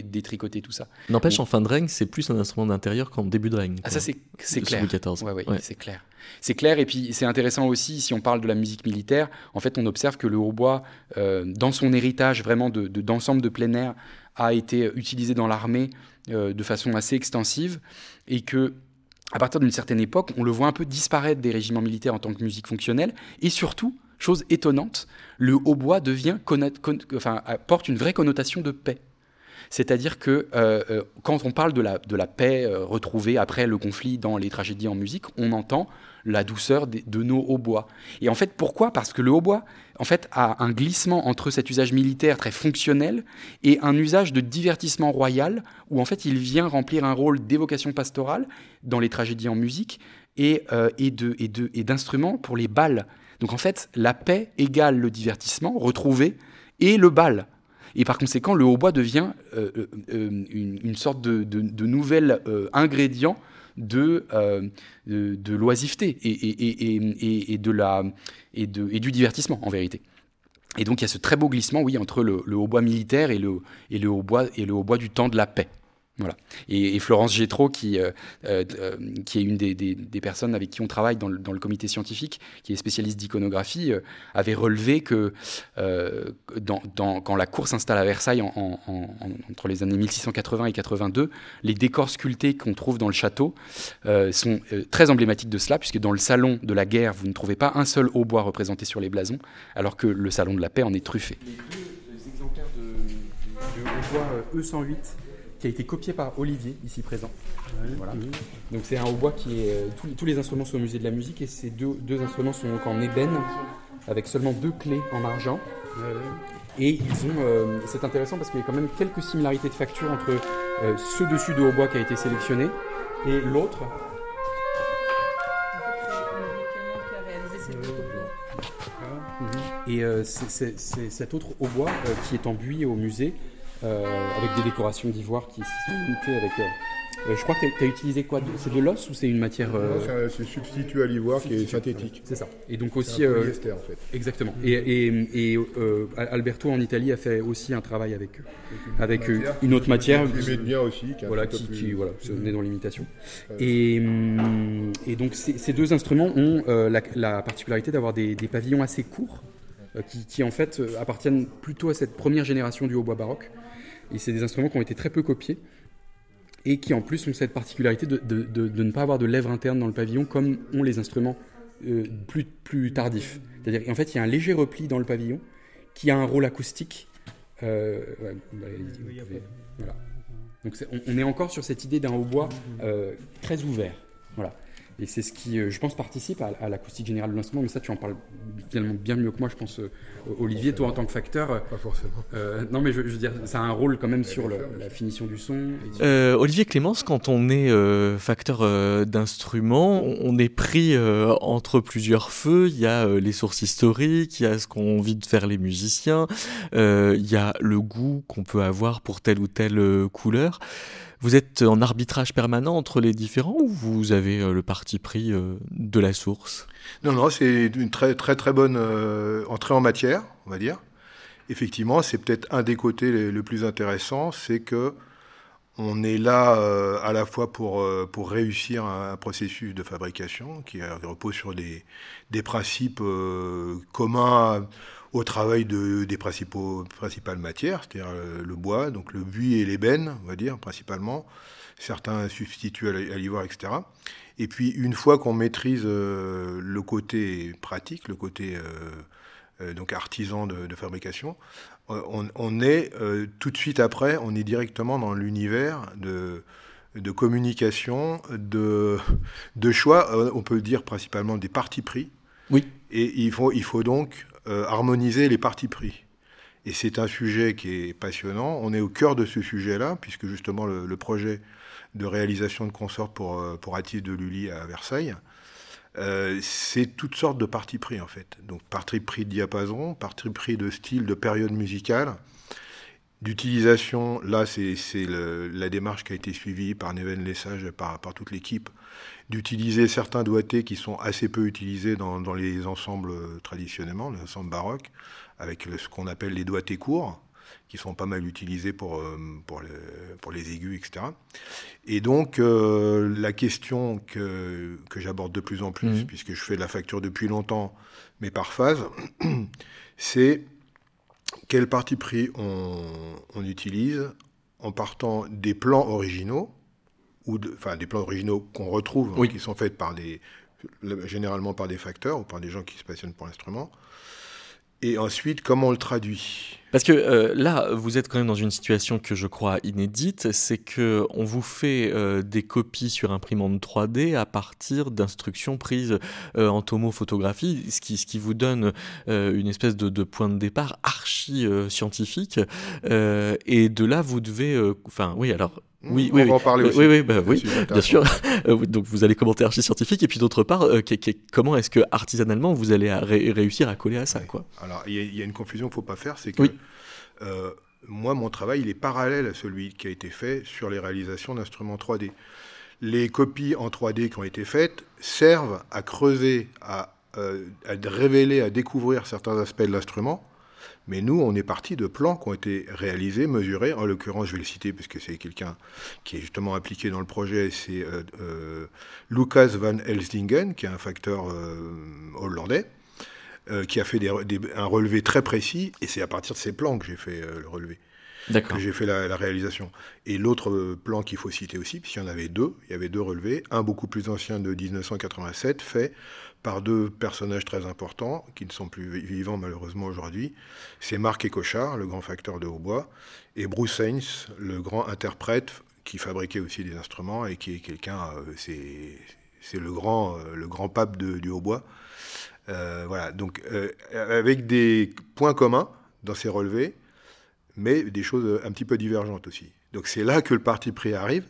Speaker 2: détricoter tout ça.
Speaker 1: N'empêche, en fin de règne, c'est plus un instrument d'intérieur qu'en début de règne.
Speaker 2: Ah, ça c'est clair. Ouais, ouais, c'est clair. C'est clair, et puis c'est intéressant aussi, si on parle de la musique militaire, en fait on observe que le hautbois, dans son héritage vraiment d'ensemble de, de plein air, a été utilisé dans l'armée euh, de façon assez extensive et que à partir d'une certaine époque, on le voit un peu disparaître des régiments militaires en tant que musique fonctionnelle et surtout, chose étonnante, le hautbois devient porte une vraie connotation de paix. C'est-à-dire que euh, euh, quand on parle de la, de la paix retrouvée après le conflit dans les tragédies en musique, on entend la douceur de, nos hautbois. Et en fait, pourquoi? Parce que le hautbois, en fait, a un glissement entre cet usage militaire très fonctionnel et un usage de divertissement royal, où en fait, il vient remplir un rôle d'évocation pastorale dans les tragédies en musique et, euh, d'instruments pour les balles. Donc en fait, la paix égale le divertissement retrouvé et le bal. Et par conséquent, le hautbois devient euh, euh, une, sorte de, de nouvel ingrédient euh, de, de, l'oisiveté et, et, et, et, de la, de, et du divertissement, en vérité. Et donc il y a ce très beau glissement, oui, entre le, le hautbois militaire et le, et le hautbois, et le hautbois du temps de la paix. Et, Florence Gétro, qui, euh, euh, qui est une des, personnes avec qui on travaille dans le, comité scientifique, qui est spécialiste d'iconographie, euh, avait relevé que quand la cour s'installe à Versailles en, entre les années 1680 et 82, les décors sculptés qu'on trouve dans le château sont très emblématiques de cela, puisque dans le salon de la guerre, vous ne trouvez pas un seul hautbois représenté sur les blasons, alors que le salon de la paix en est truffé.
Speaker 7: Les deux exemplaires de, hautbois E108 qui a été copié par Olivier, ici présent. Voilà. Donc c'est un hautbois qui est... Euh, tous, les instruments sont au musée de la musique et ces deux, deux instruments sont donc en ébène avec seulement deux clés en argent. Et ils ont, euh, c'est intéressant parce qu'il y a quand même quelques similarités de facture entre euh, ce dessus de hautbois qui a été sélectionné et l'autre. Et c'est cet autre hautbois qui est en buis au musée avec des décorations d'ivoire qui sont limitées avec. Euh, euh, je crois que tu as, utilisé quoi? C'est de l'os ou c'est une matière
Speaker 8: C'est substitut à l'ivoire qui est synthétique.
Speaker 7: C'est ça. Et donc aussi.
Speaker 8: Un polyester, en fait.
Speaker 7: Exactement. Et, et, Alberto en Italie a fait aussi un travail avec, avec une, autre matière.
Speaker 8: Qui, bien aussi.
Speaker 7: Qui voilà, qui, qui, voilà, est dans l'imitation. Et, et, donc ces, deux instruments ont la, particularité d'avoir des, des, pavillons assez courts. Qui, qui, en fait appartiennent plutôt à cette première génération du hautbois baroque. Et c'est des instruments qui ont été très peu copiés et qui en plus ont cette particularité de, de, ne pas avoir de lèvres internes dans le pavillon comme ont les instruments euh, plus, plus tardifs. C'est-à-dire qu'en fait, il y a un léger repli dans le pavillon qui a un rôle acoustique. Euh, voilà. Donc on, est encore sur cette idée d'un hautbois euh, très ouvert. Voilà. Et c'est ce qui, euh, je pense, participe à, l'acoustique générale de l'instrument. Mais ça, tu en parles finalement bien mieux que moi, je pense. Euh, Olivier, toi, en tant que facteur.
Speaker 8: Pas forcément.
Speaker 7: Euh, non, mais je, veux dire, ça a un rôle quand même sur la finition du son.
Speaker 1: Olivier Clémence, quand on est facteur d'instrument, on est pris entre plusieurs feux. Il y a les sources historiques, il y a ce qu'ont envie de faire les musiciens, il y a le goût qu'on peut avoir pour telle ou telle couleur. Vous êtes en arbitrage permanent entre les différents ou vous avez euh, le parti pris euh, de la source?
Speaker 8: Non, non, c'est une très très très bonne euh, entrée en matière, on va dire. Effectivement, c'est peut-être un des côtés le, plus intéressant, c'est que on est là à la fois pour, pour réussir un, processus de fabrication qui repose sur des, des principes communs au travail de, des principaux, principales matières, c'est-à-dire euh, le bois, donc le buis et l'ébène, on va dire, principalement. Certains substituent à l'ivoire, etc. Et puis, une fois qu'on maîtrise euh, le côté pratique, le côté euh, donc artisan de, fabrication, on, est tout de suite après, on est directement dans l'univers de, de communication, de, de choix, on peut dire principalement des partis pris.
Speaker 1: Oui.
Speaker 8: Et il faut, il faut donc euh, harmoniser les partis pris. Et c'est un sujet qui est passionnant. On est au cœur de ce sujet-là, puisque justement le, projet de réalisation de consort pour, euh, pour de Lully à Versailles, euh, c'est toutes sortes de partis pris en fait. Donc parti pris de diapason, parti pris de style, de période musicale, d'utilisation. Là, c'est la démarche qui a été suivie par Neven Lessage par, par toute l'équipe d'utiliser certains doigtés qui sont assez peu utilisés dans, dans les ensembles traditionnellement, les ensembles baroques, avec ce qu'on appelle les doigtés courts, qui sont pas mal utilisés pour, euh, pour, les, pour les aigus, etc. Et donc, euh, la question que, que j'aborde de plus en plus, mmh. puisque je fais de la facture depuis longtemps, mais par phase, c'est quel parti pris on, on utilise en partant des plans originaux, ou enfin des plans originaux qu'on retrouve, hein, qui sont faits par des, généralement par des facteurs ou par des gens qui se passionnent pour l'instrument. Et ensuite, comment on le traduit?
Speaker 1: Parce que euh, là, vous êtes quand même dans une situation que je crois inédite, c'est que on vous fait euh, des copies sur imprimante 3D à partir d'instructions prises euh, en tomophotographie, ce qui, ce qui vous donne une espèce de, de, point de départ archi scientifique. et de là, vous devez, enfin, oui, alors oui,
Speaker 8: on
Speaker 1: oui,
Speaker 8: va en parler aussi.
Speaker 1: Oui, oui, bah, oui bien sûr. Donc vous allez commenter archi scientifique et puis d'autre part, euh, comment est-ce que artisanalement vous allez réussir à coller à ça, quoi?
Speaker 8: Alors il y, a une confusion qu'il ne faut pas faire, c'est que euh, moi mon travail il est parallèle à celui qui a été fait sur les réalisations d'instruments 3D. Les copies en 3D qui ont été faites servent à creuser, à, à révéler, à découvrir certains aspects de l'instrument mais nous, on est parti de plans qui ont été réalisés, mesurés. En l'occurrence, je vais le citer parce que c'est quelqu'un qui est justement impliqué dans le projet. C'est euh, euh, Lucas van Helsdingen, qui est un facteur euh, qui a fait un relevé très précis. Et c'est à partir de ces plans que j'ai fait le relevé. Que j'ai fait la, la, réalisation. Et l'autre plan qu'il faut citer aussi, puisqu'il y en avait deux, il y avait deux relevés, un beaucoup plus ancien de 1987, fait par deux personnages très importants qui ne sont plus vivants malheureusement aujourd'hui. C'est Marc Écochard, le grand facteur de hautbois, et Bruce Haynes, le grand interprète qui fabriquait aussi des instruments et qui est quelqu'un, euh, c'est le grand, euh, le grand pape du hautbois. Euh, voilà, donc avec des points communs dans ces relevés, mais des choses un petit peu divergentes aussi. Donc c'est là que le parti pris arrive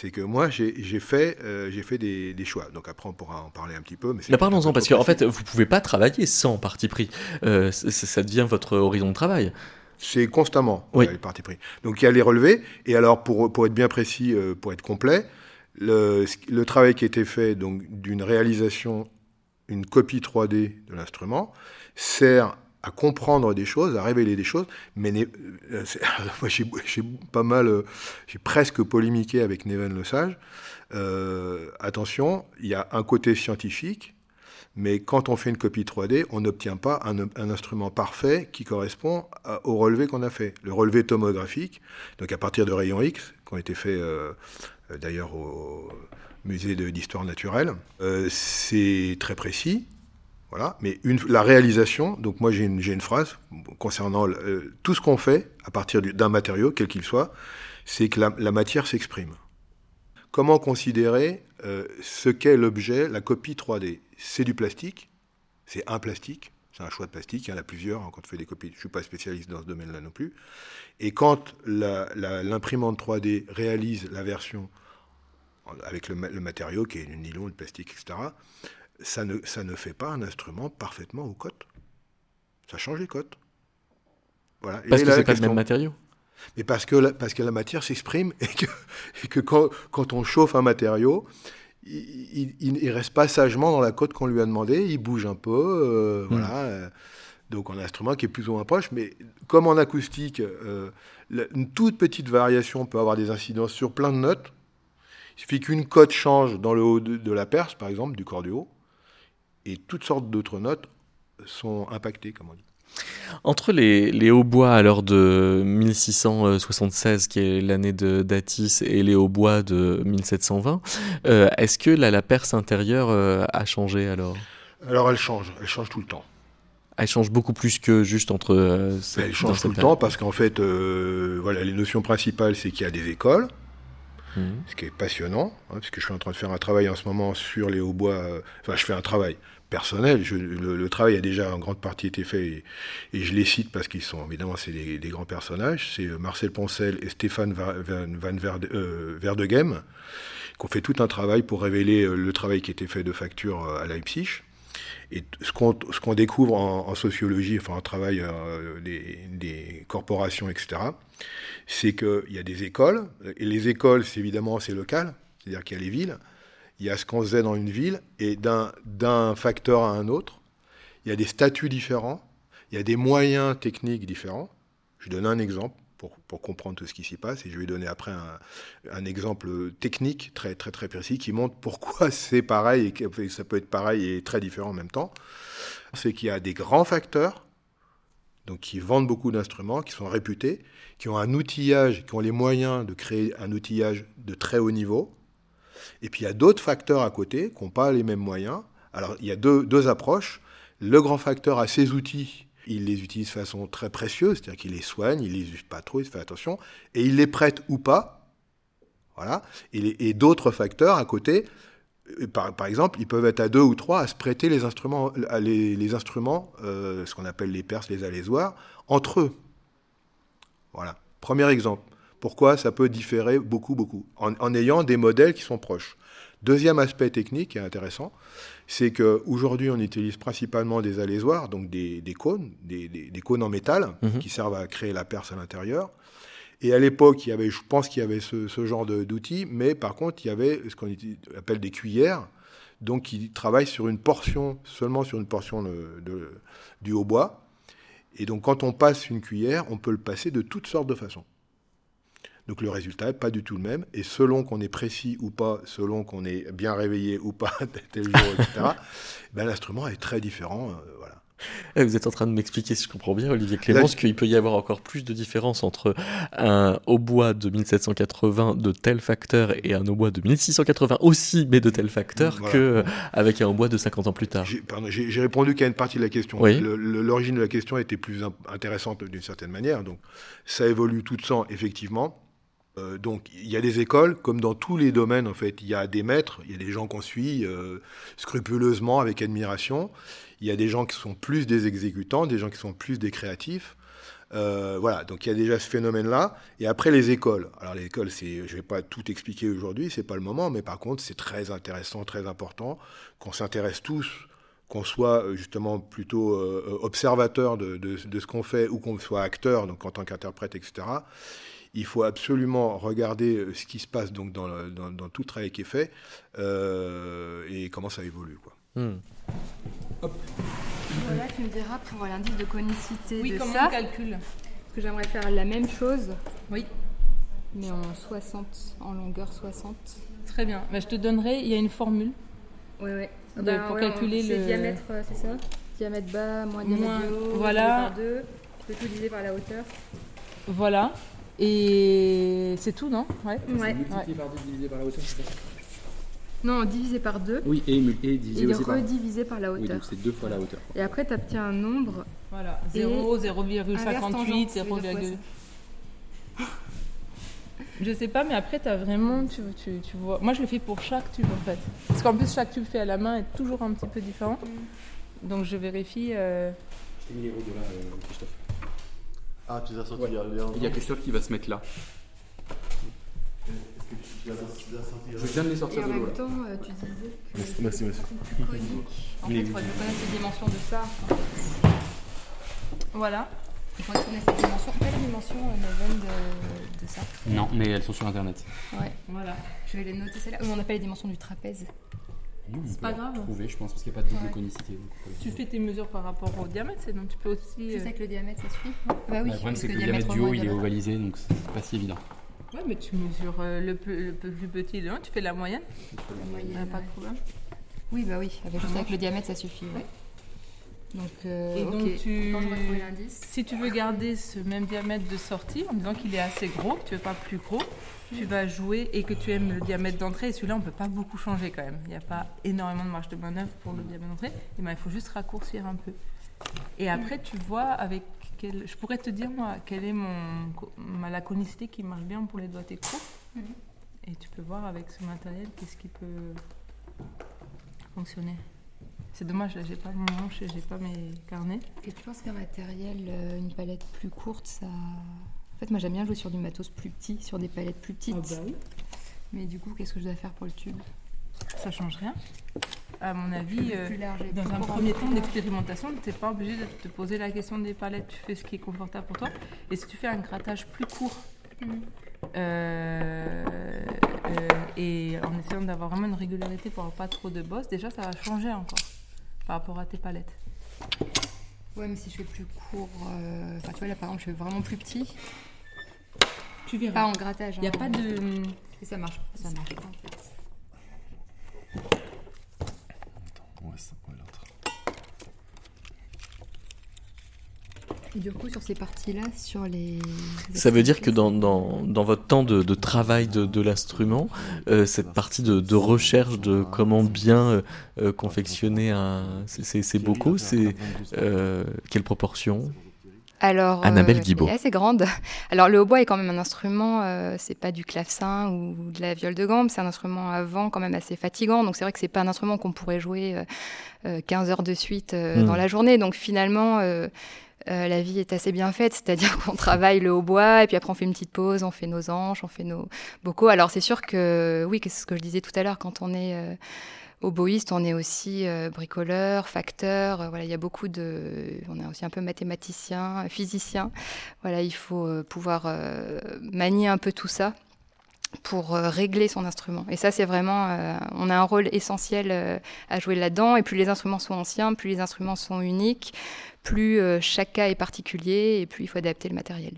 Speaker 8: c'est que moi, j'ai fait, euh, des, choix. Donc après, on pourra en parler un petit peu.
Speaker 1: Mais, parlons-en, parce qu'en fait, vous ne pouvez pas travailler sans parti pris. Euh, ça devient votre horizon de travail.
Speaker 8: C'est constamment oui. les partis pris. Donc il y a les relevés. Et alors, pour, pour être bien précis, euh, pour être complet, le, le, travail qui a été fait d'une réalisation, une copie 3D de l'instrument, sert à comprendre des choses, à révéler des choses. Mais euh, moi, j'ai pas mal, euh, j'ai presque polémiqué avec Neven Le Sage. Euh, attention, il y a un côté scientifique, mais quand on fait une copie 3D, on n'obtient pas un, instrument parfait qui correspond au relevé qu'on a fait. Le relevé tomographique, donc à partir de rayons X, qui ont été faits d'ailleurs au musée d'histoire naturelle, c'est très précis voilà. Mais la réalisation, donc moi j'ai une, une, phrase concernant euh, tout ce qu'on fait à partir d'un matériau, quel qu'il soit, c'est que la, matière s'exprime. comment considérer euh, ce qu'est l'objet, la copie 3D C'est du plastique, c'est un plastique, c'est un choix de plastique, il y en a plusieurs hein, quand on fait des copies. Je ne suis pas spécialiste dans ce domaine-là non plus. Et quand l'imprimante 3D réalise la version avec le, matériau qui est le nylon, le plastique, etc., ça ne, ça ne fait pas un instrument parfaitement aux cotes. Ça change les cotes.
Speaker 1: Voilà. Parce que c'est pas le même matériau
Speaker 8: mais parce que la, parce que la matière s'exprime et que, et que quand, quand, on chauffe un matériau, il ne reste pas sagement dans la cote qu'on lui a demandé, il bouge un peu, euh, hmm. voilà. Euh, donc un instrument qui est plus ou moins proche, mais comme en acoustique, euh, une toute petite variation peut avoir des incidences sur plein de notes. Il suffit qu'une cote change dans le haut de, de, la perce, par exemple, du corps du haut, et toutes sortes d'autres notes sont impactées, comme on dit.
Speaker 1: Entre les, les hautbois alors de 1676, qui est l'année de Datis, et les hautbois de 1720, euh, est-ce que la, la perce intérieure euh, a changé alors?
Speaker 8: Alors elle change, elle change tout le temps.
Speaker 1: Elle change beaucoup plus que juste entre. Euh,
Speaker 8: elle change tout le temps parce qu'en fait, voilà, les notions principales, c'est qu'il y a des écoles, mmh. ce qui est passionnant, hein, parce que je suis en train de faire un travail en ce moment sur les hautbois. Enfin, je fais un travail personnel. le, travail a déjà en grande partie été fait et, je les cite parce qu'ils sont évidemment c'est des, grands personnages. C'est euh, Marcel Poncel et Stéphane Van, euh, Verdegem qui ont fait tout un travail pour révéler euh, le travail qui était fait de facture à Leipzig. Et ce qu'on découvre en, sociologie, enfin en travail des, des, corporations, etc., c'est qu'il y a des écoles. Et les écoles, c'est évidemment, c'est local, c'est-à-dire qu'il y a les villes il y a ce qu'on faisait dans une ville, et d'un facteur à un autre, il y a des statuts différents, il y a des moyens techniques différents. Je donne un exemple pour, comprendre tout ce qui s'y passe, et je vais donner après un, un, exemple technique très, très, très précis qui montre pourquoi c'est pareil, et que ça peut être pareil et très différent en même temps. C'est qu'il y a des grands facteurs, donc qui vendent beaucoup d'instruments, qui sont réputés, qui ont un outillage, qui ont les moyens de créer un outillage de très haut niveau, et puis il y a d'autres facteurs à côté qui n'ont pas les mêmes moyens. Alors il y a deux, deux, approches. Le grand facteur a ses outils, il les utilise de façon très précieuse, c'est-à-dire qu'il les soigne, il les use pas trop, il fait attention, et il les prête ou pas. Voilà. Et, d'autres facteurs à côté, euh, par, exemple, ils peuvent être à deux ou trois à se prêter les instruments, les, instruments euh, ce qu'on appelle les perses, les alésoirs, entre eux. Voilà. Premier exemple. Pourquoi ça peut différer beaucoup, beaucoup, en, ayant des modèles qui sont proches. Deuxième aspect technique qui est intéressant, c'est qu'aujourd'hui, on utilise principalement des alésoirs, donc des, cônes, des, cônes en métal, mhm. qui servent à créer la perce à l'intérieur. Et à l'époque, il y avait, je pense qu'il y avait ce, genre d'outils, mais par contre, il y avait ce qu'on appelle des cuillères, donc qui travaillent sur une portion, seulement sur une portion de, du hautbois. Et donc, quand on passe une cuillère, on peut le passer de toutes sortes de façons. Donc le résultat n'est pas du tout le même. Et selon qu'on est précis ou pas, selon qu'on est bien réveillé ou pas tel jour, etc., ben, l'instrument est très différent. Euh, voilà.
Speaker 1: Eh, vous êtes en train de m'expliquer, si je comprends bien, Olivier Clémence, qu'il peut y avoir encore plus de différence entre un hautbois de 1780 de tel facteur et un hautbois de 1680 aussi, mais de tel facteur, qu'avec un hautbois de 50 ans plus tard.
Speaker 8: J'ai répondu qu'à une partie de la question. L'origine de la question était plus intéressante d'une certaine manière. Donc ça évolue tout le temps, effectivement. Euh, donc il y a des écoles, comme dans tous les domaines en fait, il y a des maîtres, il y a des gens qu'on suit euh, scrupuleusement avec admiration, il y a des gens qui sont plus des exécutants, des gens qui sont plus des créatifs. Euh, voilà, donc il y a déjà ce phénomène-là. Et après les écoles. Alors les écoles, c'est, je vais pas tout expliquer aujourd'hui, c'est pas le moment, mais par contre c'est très intéressant, très important qu'on s'intéresse tous qu'on soit justement plutôt observateur de, de, ce qu'on fait ou qu'on soit acteur, donc en tant qu'interprète, etc il faut absolument regarder euh, ce qui se passe donc dans, dans, tout le travail qui est fait euh, et comment ça évolue. Quoi. Hmm.
Speaker 5: Voilà, tu me diras pour l'indice de conicité
Speaker 4: oui,
Speaker 5: de
Speaker 4: comment
Speaker 5: ça.
Speaker 4: on calcule?
Speaker 5: Parce que j'aimerais faire la même chose.
Speaker 4: Oui.
Speaker 5: Mais en 60, en longueur 60.
Speaker 4: Très bien. Bah, je te donnerai, il y a une formule.
Speaker 5: Oui, oui.
Speaker 4: Bah, pour calculer le
Speaker 5: diamètre, euh, c'est ça? Diamètre bas, moins diamètre haut,
Speaker 4: voilà.
Speaker 5: par 2. Tu peux tout diviser par la hauteur.
Speaker 4: Voilà. Et c'est tout, non?
Speaker 5: Ouais. ouais.
Speaker 7: Multiplié par 2 divisé par la hauteur, c'est ça?
Speaker 5: Non, divisé par 2.
Speaker 7: Oui, et, et divisé
Speaker 5: et
Speaker 7: aussi par...
Speaker 5: redivisé par la hauteur. Oui,
Speaker 7: donc c'est deux fois la hauteur.
Speaker 5: Et après, tu obtiens un nombre.
Speaker 4: Voilà, 0, 0,58, 0, Je sais pas, mais après, tu as vraiment. Tu, tu, tu, vois. Moi, je le fais pour chaque tube en fait. Parce qu'en plus, chaque tube fait à la main est toujours un petit peu différent. Donc, je vérifie. Euh...
Speaker 7: Je t'ai mis les roses là, euh, Christophe.
Speaker 3: Ah, tu les as sortis
Speaker 7: Ouais.
Speaker 3: il y a- il y a
Speaker 7: Il y a Christophe qui va se mettre là.
Speaker 3: Que tu tu
Speaker 7: Je viens de les sortir
Speaker 5: en
Speaker 7: de l'eau
Speaker 5: même
Speaker 7: là.
Speaker 5: temps, euh, tu disais que
Speaker 3: Merci, merci.
Speaker 5: En fait, il faudrait connaître les dimensions de ça.
Speaker 4: Voilà.
Speaker 5: Il faudrait connaître les dimensions. Quelle dimension euh, de, de ça?
Speaker 7: Non, mais elles sont sur internet.
Speaker 5: Ouais.
Speaker 4: Voilà.
Speaker 5: Je vais les noter celles-là. Euh, On n'a pas les dimensions du trapèze.
Speaker 4: C'est pas grave.
Speaker 7: Trouver, je pense, parce qu'il n'y a pas de double
Speaker 5: Ouais.
Speaker 7: conicité. donc
Speaker 4: Tu fais tes mesures par rapport au diamètre, c'est donc tu peux aussi.
Speaker 5: Je
Speaker 4: euh,
Speaker 5: sais que le diamètre, ça suffit. Bah oui,
Speaker 7: Le problème, c'est que le
Speaker 5: diamètre
Speaker 7: du haut, il est ovalisé, donc c'est pas si évident.
Speaker 4: Ouais, mais tu mesures euh, le, plus, le plus petit, 1, tu fais la moyenne.
Speaker 5: La moyenne,
Speaker 4: Euh, pas de problème.
Speaker 5: Oui, bah oui, avec, juste avec le diamètre, ça suffit. ouais. Donc, euh,
Speaker 4: Et donc, tu-
Speaker 5: Quand.
Speaker 4: Si tu veux garder ce même diamètre de sortie, en disant qu'il est assez gros, que tu veux pas plus gros, tu vas jouer et que tu aimes le diamètre d'entrée. Et celui-là, on peut pas beaucoup changer quand même. Il n'y a pas énormément de marge de manœuvre pour le diamètre d'entrée. Et ben, il faut juste raccourcir un peu. Et après, tu vois avec quel. Je pourrais te dire, moi, quelle est mon, ma, la conicité qui marche bien pour les doigtés courts.
Speaker 5: Mhm.
Speaker 4: Et tu peux voir avec ce matériel qu'est-ce qui peut fonctionner. C'est dommage, là, j'ai pas mon manche et j'ai pas mes carnets.
Speaker 5: Et tu penses qu'un matériel, euh, une palette plus courte, ça. En fait, moi j'aime bien jouer sur du matos plus petit, sur des palettes plus petites.
Speaker 4: Ah bah oui.
Speaker 5: Mais du coup, qu'est-ce que je dois faire pour le tube?
Speaker 4: Ça change rien. À mon avis, euh,
Speaker 5: Plus large et
Speaker 4: dans
Speaker 5: plus
Speaker 4: un premier temps d'expérimentation, tu n'es pas obligé de te poser la question des palettes. Tu fais ce qui est confortable pour toi. Et si tu fais un grattage plus court
Speaker 5: Mhm.
Speaker 4: euh, euh, et en essayant d'avoir vraiment une régularité pour avoir pas trop de boss, déjà ça va changer encore par rapport à tes palettes.
Speaker 5: Ouais, mais si je fais plus court. euh, Enfin, tu vois, là par exemple, je fais vraiment plus petit.
Speaker 4: Tu verras.
Speaker 5: Pas en grattage.
Speaker 4: Il n'y a
Speaker 5: hein.
Speaker 4: pas de.
Speaker 5: Et ça marche. Ça marche pas en fait.
Speaker 3: Ouais, ça, ouais, l'autre.
Speaker 5: Et du coup, sur ces parties-là, sur les.
Speaker 1: Ça veut dire que dans, dans, dans votre temps de, de travail de, de l'instrument, euh, cette partie de, de recherche de comment bien euh, euh, confectionner un, ces bocaux, c'est euh, quelle proportion?
Speaker 5: Alors,
Speaker 1: Annabelle
Speaker 5: euh,
Speaker 1: Guibaud.
Speaker 5: elle est assez grande. Alors, le hautbois est quand même un instrument, euh, c'est pas du clavecin ou de la viole de gambe, c'est un instrument à vent quand même assez fatigant. Donc, c'est vrai que c'est pas un instrument qu'on pourrait jouer euh, euh, 15 heures de suite euh,
Speaker 1: Mm.
Speaker 5: dans la journée. Donc, finalement, euh, euh, la vie est assez bien faite, c'est-à-dire qu'on travaille le hautbois et puis après on fait une petite pause, on fait nos anches, on fait nos bocaux. Alors, c'est sûr que, oui, c'est ce que je disais tout à l'heure, quand on est. Oboïste, on est aussi euh, bricoleur, facteur. euh, voilà, il y a beaucoup de. On est aussi un peu mathématicien, physicien. Voilà, il faut euh, pouvoir manier un peu tout ça pour régler son instrument. Et ça, c'est vraiment. on a un rôle essentiel à jouer là-dedans. Et plus les instruments sont anciens, plus les instruments sont uniques, plus euh, chaque cas est particulier et plus il faut adapter le matériel.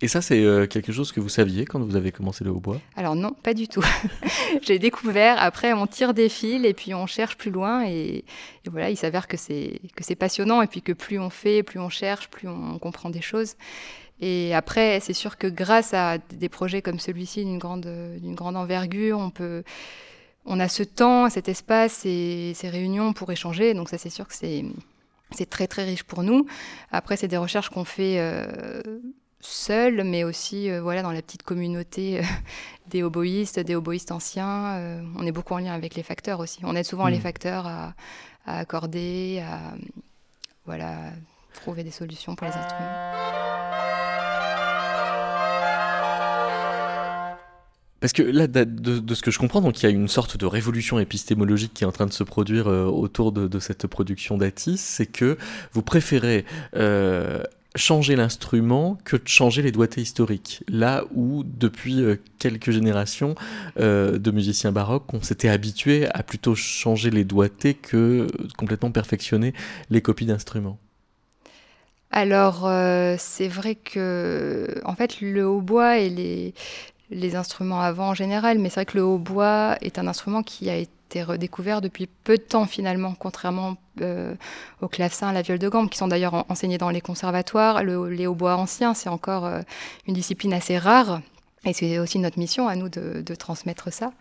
Speaker 1: Et ça, c'est euh, quelque chose que vous saviez quand vous avez commencé le hautbois?
Speaker 5: Alors non, pas du tout. J'ai découvert, après on tire des fils et puis on cherche plus loin et, voilà, il s'avère que c'est que c'est passionnant et puis que plus on fait, plus on cherche, plus on comprend des choses. Et après, c'est sûr que grâce à des projets comme celui-ci d'une grande grande envergure, on peut on a ce temps, cet espace et ces réunions pour échanger. Donc ça, c'est sûr que c'est c'est très très riche pour nous. Après, c'est des recherches qu'on fait euh, seuls, mais aussi euh, voilà dans la petite communauté euh, des oboïstes, des oboïstes anciens. Euh, on est beaucoup en lien avec les facteurs aussi. On aide souvent
Speaker 1: Mm.
Speaker 5: les facteurs à, à accorder, à voilà trouver des solutions pour les instruments.
Speaker 1: Parce que là, de, ce que je comprends, donc il y a une sorte de révolution épistémologique qui est en train de se produire autour de, de cette production d'Atis, c'est que vous préférez changer l'instrument que de changer les doigtés historiques. Là où, depuis euh, quelques générations euh, de musiciens baroques, on s'était habitué à plutôt changer les doigtés que complètement perfectionner les copies d'instruments.
Speaker 5: Alors, euh, c'est vrai que, en fait, le hautbois et les, les instruments avant en général, mais c'est vrai que le hautbois est un instrument qui a été redécouvert depuis peu de temps finalement, contrairement euh, au clavecin, à la viole de gambe, qui sont d'ailleurs en- enseignés dans les conservatoires. Le, les hautbois anciens, c'est encore euh, une discipline assez rare, et c'est aussi notre mission à nous de, de transmettre ça.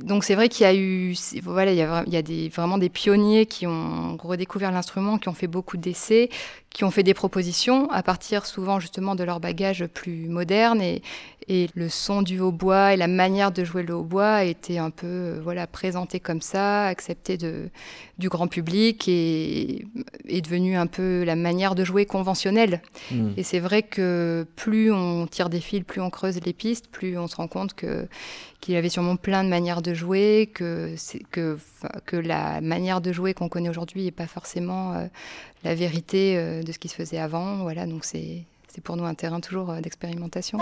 Speaker 5: donc c'est vrai qu'il y a eu, voilà, il y a, il y a des, vraiment des pionniers qui ont redécouvert l'instrument, qui ont fait beaucoup d'essais, qui ont fait des propositions à partir souvent justement de leur bagage plus moderne et, et le son du hautbois et la manière de jouer le hautbois a été un peu euh, voilà présenté comme ça, accepté de, du grand public et est devenu un peu la manière de jouer conventionnelle. Mmh. Et c'est vrai que plus on tire des fils, plus on creuse les pistes, plus on se rend compte que qu'il y avait sûrement plein de manières de jouer, que, que, que la manière de jouer qu'on connaît aujourd'hui n'est pas forcément euh, la vérité euh, de ce qui se faisait avant. Voilà, donc c'est pour nous un terrain toujours euh, d'expérimentation.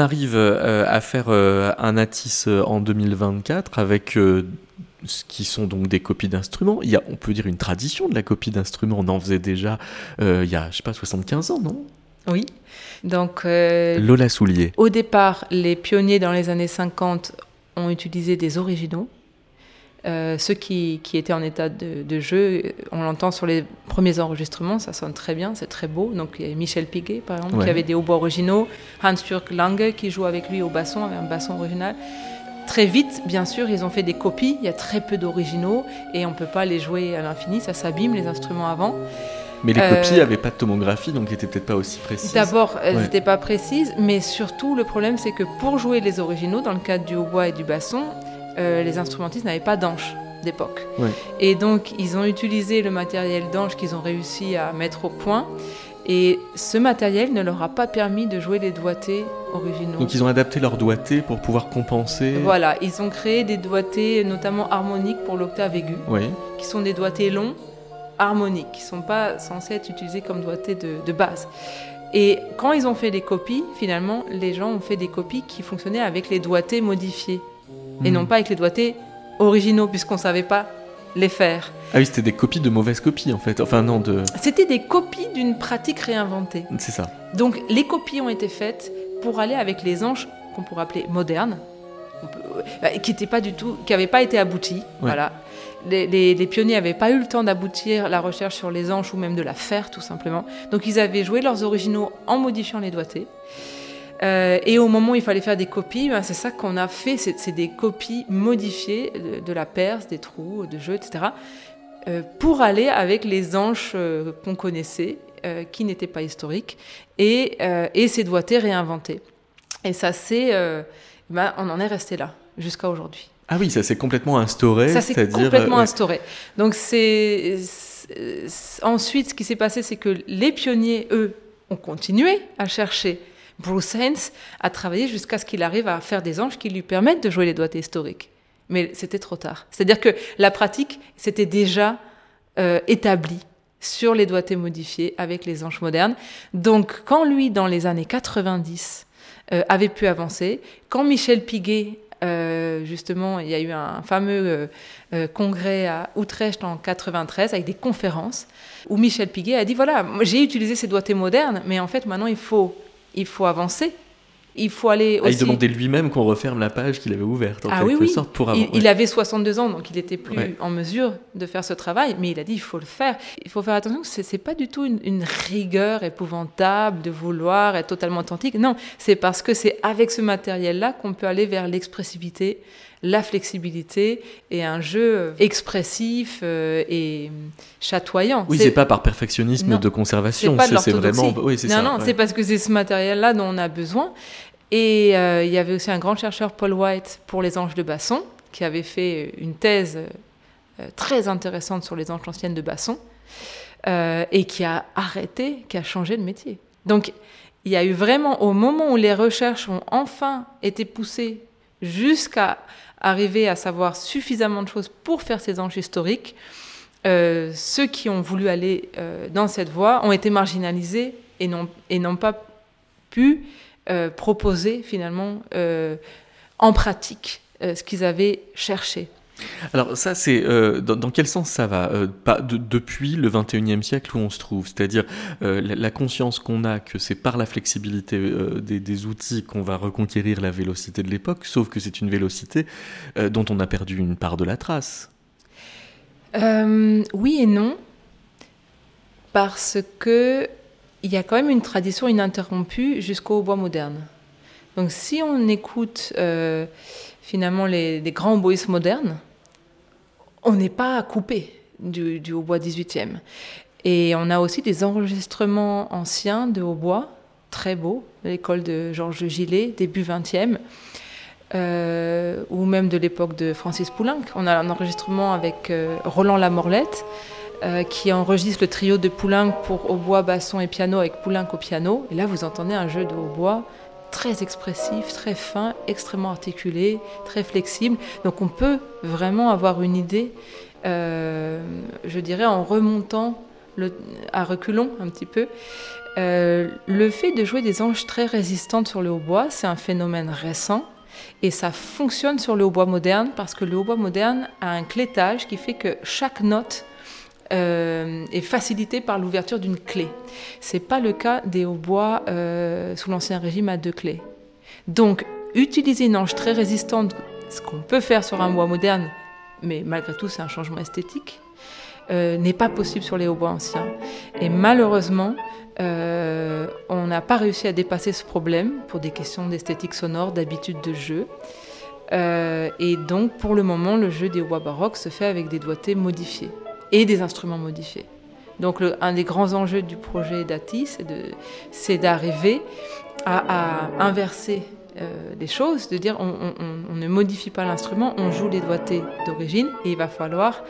Speaker 1: Arrive euh, à faire euh, un Atis euh, en 2024 avec ce qui sont donc des copies d'instruments. Il y a, on peut dire, une tradition de la copie d'instruments. On en faisait déjà il y a, je sais pas, 75 ans, non?
Speaker 4: Oui. Donc,
Speaker 1: Lola Soulier.
Speaker 4: Au départ, les pionniers dans les années 50 ont utilisé des originaux. Euh, ceux qui, qui, étaient en état de, jeu, on l'entend sur les premiers enregistrements, ça sonne très bien, c'est très beau. Donc il y a Michel Piguet, par exemple, qui avait des hautbois originaux, Hans-Jürg Lange, qui joue avec lui au basson, avec un basson original. Très vite, bien sûr, ils ont fait des copies, il y a très peu d'originaux, et on ne peut pas les jouer à l'infini, ça s'abîme les instruments avant.
Speaker 1: Mais les copies n'avaient euh, pas de tomographie, donc n'étaient peut-être pas aussi précises.
Speaker 4: D'abord, elles n'étaient pas précises, mais surtout, le problème, c'est que pour jouer les originaux, dans le cadre du hautbois et du basson, euh, les instrumentistes n'avaient pas d'anche d'époque. Et donc, ils ont utilisé le matériel d'anche qu'ils ont réussi à mettre au point. Et ce matériel ne leur a pas permis de jouer les doigtés originaux.
Speaker 1: Donc ils ont adapté leurs doigtés pour pouvoir compenser.
Speaker 4: Voilà, ils ont créé des doigtés notamment harmoniques pour l'octave aiguë, qui sont des doigtés longs, harmoniques, qui ne sont pas censés être utilisés comme doigtés de, de base. Et quand ils ont fait des copies, finalement, les gens ont fait des copies qui fonctionnaient avec les doigtés modifiés et non hmm. pas avec les doigtés originaux, puisqu'on ne savait pas les faire.
Speaker 1: Ah oui, c'était des copies de mauvaises copies en fait. Enfin non, de.
Speaker 4: C'était des copies d'une pratique réinventée.
Speaker 1: C'est ça.
Speaker 4: Donc les copies ont été faites pour aller avec les anges qu'on pourrait appeler modernes, euh, qui n'étaient pas du tout, qui n'avaient pas été aboutis. Voilà. Les, les, pionniers n'avaient pas eu le temps d'aboutir la recherche sur les anges ou même de la faire tout simplement. Donc ils avaient joué leurs originaux en modifiant les doigtés. Euh, et au moment où il fallait faire des copies, ben, c'est ça qu'on a fait, c'est des copies modifiées de, la perse, des trous, de jeux, etc., euh, pour aller avec les anges euh, qu'on connaissait, qui n'étaient pas historiques, et, et ces doigtés réinventés. Et ça, c'est, ben, on en est resté là jusqu'à aujourd'hui.
Speaker 1: Ah oui, ça s'est complètement instauré.
Speaker 4: Ça s'est complètement instauré. Donc c'est ensuite ce qui s'est passé, c'est que les pionniers, eux, ont continué à chercher Bruce Haynes a travaillé jusqu'à ce qu'il arrive à faire des anges qui lui permettent de jouer les doigts historiques. Mais c'était trop tard. C'est-à-dire que la pratique s'était déjà euh, établie sur les doigtés modifiés avec les anges modernes. Donc quand lui, dans les années 90, euh, avait pu avancer, quand Michel Piguet euh, justement, il y a eu un fameux congrès à Utrecht en 93 avec des conférences où Michel Piguet a dit voilà, j'ai utilisé ces doigtés modernes, mais en fait maintenant il faut il faut avancer. Il faut aller aussi...
Speaker 1: Ah, il demandait lui-même qu'on referme la page qu'il avait ouverte, en
Speaker 4: ah,
Speaker 1: quelque
Speaker 4: oui,
Speaker 1: sorte, pour
Speaker 4: il, il, avait 62 ans, donc il n'était plus en mesure de faire ce travail, mais il a dit il faut le faire. Il faut faire attention, ce n'est pas du tout une, une, rigueur épouvantable de vouloir être totalement authentique. Non, c'est parce que c'est avec ce matériel-là qu'on peut aller vers l'expressivité, la flexibilité et un jeu expressif euh, et chatoyant.
Speaker 1: Oui, c'est pas par perfectionnisme de conservation, c'est vraiment. Oui,
Speaker 4: non, ça, non, c'est parce que c'est ce matériel-là dont on a besoin. Et euh, il y avait aussi un grand chercheur, Paul White, pour les anges de Basson, qui avait fait une thèse euh, très intéressante sur les anges anciennes de Basson, et qui a arrêté, qui a changé de métier. Donc, il y a eu vraiment, au moment où les recherches ont enfin été poussées jusqu'à arriver à savoir suffisamment de choses pour faire ces anges historiques, euh, ceux qui ont voulu aller euh, dans cette voie ont été marginalisés et n'ont, et n'ont pas pu euh, proposer finalement en pratique ce qu'ils avaient cherché.
Speaker 1: Alors ça, c'est euh, dans, quel sens ça va euh, Pas depuis le 21e siècle où on se trouve, c'est-à-dire euh, la, conscience qu'on a que c'est par la flexibilité des, outils qu'on va reconquérir la vélocité de l'époque, sauf que c'est une vélocité dont on a perdu une part de la trace.
Speaker 4: oui et non, parce que il y a quand même une tradition ininterrompue jusqu'au bois moderne. Donc si on écoute finalement les, les grands bois modernes, on n'est pas coupé du, hautbois 18e. Et on a aussi des enregistrements anciens de hautbois, très beaux, de l'école de Georges Gillet, début 20e, euh, ou même de l'époque de Francis Poulenc. On a un enregistrement avec euh, Roland Lamorlette, euh, qui enregistre le trio de Poulenc pour hautbois, basson et piano avec Poulenc au piano. Et là, vous entendez un jeu de hautbois très expressif, très fin, extrêmement articulé, très flexible. Donc on peut vraiment avoir une idée, euh, je dirais, en remontant à reculons un petit peu. Euh, le fait de jouer des anges très résistantes sur le hautbois, c'est un phénomène récent. Et ça fonctionne sur le hautbois moderne parce que le hautbois moderne a un clétage qui fait que chaque note euh, est facilité par l'ouverture d'une clé. C'est pas le cas des hautbois euh, sous l'Ancien Régime à deux clés. Donc, utiliser une ange très résistante, ce qu'on peut faire sur un bois moderne, mais malgré tout c'est un changement esthétique, euh, n'est pas possible sur les hautbois anciens. Et malheureusement, on n'a pas réussi à dépasser ce problème pour des questions d'esthétique sonore, d'habitude de jeu. et donc, pour le moment, le jeu des hautbois baroques se fait avec des doigtés modifiés et des instruments modifiés. Donc un des grands enjeux du projet DATI, c'est d'arriver à, inverser euh, les choses, de dire on, ne modifie pas l'instrument, on joue les doigtés d'origine et il va falloir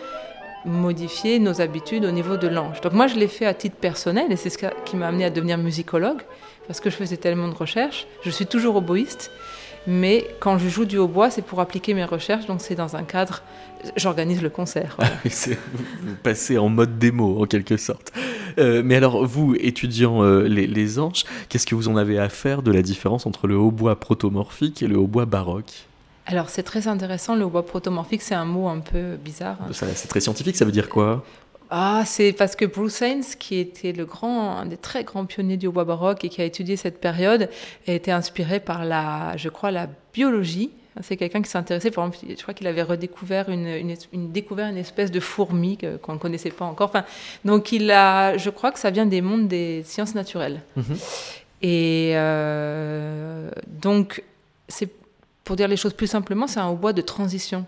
Speaker 4: modifier nos habitudes au niveau de l'ange. Donc moi je l'ai fait à titre personnel et c'est ce qui m'a amené à devenir musicologue parce que je faisais tellement de recherches. Je suis toujours oboïste mais quand je joue du hautbois, c'est pour appliquer mes recherches, donc c'est dans un cadre, j'organise le concert.
Speaker 1: vous passez en mode démo, en quelque sorte. Euh, mais alors, vous, étudiant euh, les, anges, qu'est-ce que vous en avez à faire de la différence entre le hautbois protomorphique et le hautbois baroque?
Speaker 4: Alors c'est très intéressant, le hautbois protomorphique, c'est un mot un peu bizarre.
Speaker 1: C'est très scientifique, ça veut dire quoi?
Speaker 4: Ah, c'est parce que Bruce Haynes, qui était le grand, un des très grands pionniers du bois baroque et qui a étudié cette période, a été inspiré par la, je crois, la biologie. C'est quelqu'un qui s'intéressait, par exemple, je crois qu'il avait redécouvert une, une, découvert une espèce de fourmi qu'on ne connaissait pas encore. Enfin, donc il a, je crois que ça vient des mondes des sciences naturelles. Mm-hmm. Et euh, donc, c'est pour dire les choses plus simplement, c'est un hautbois de transition.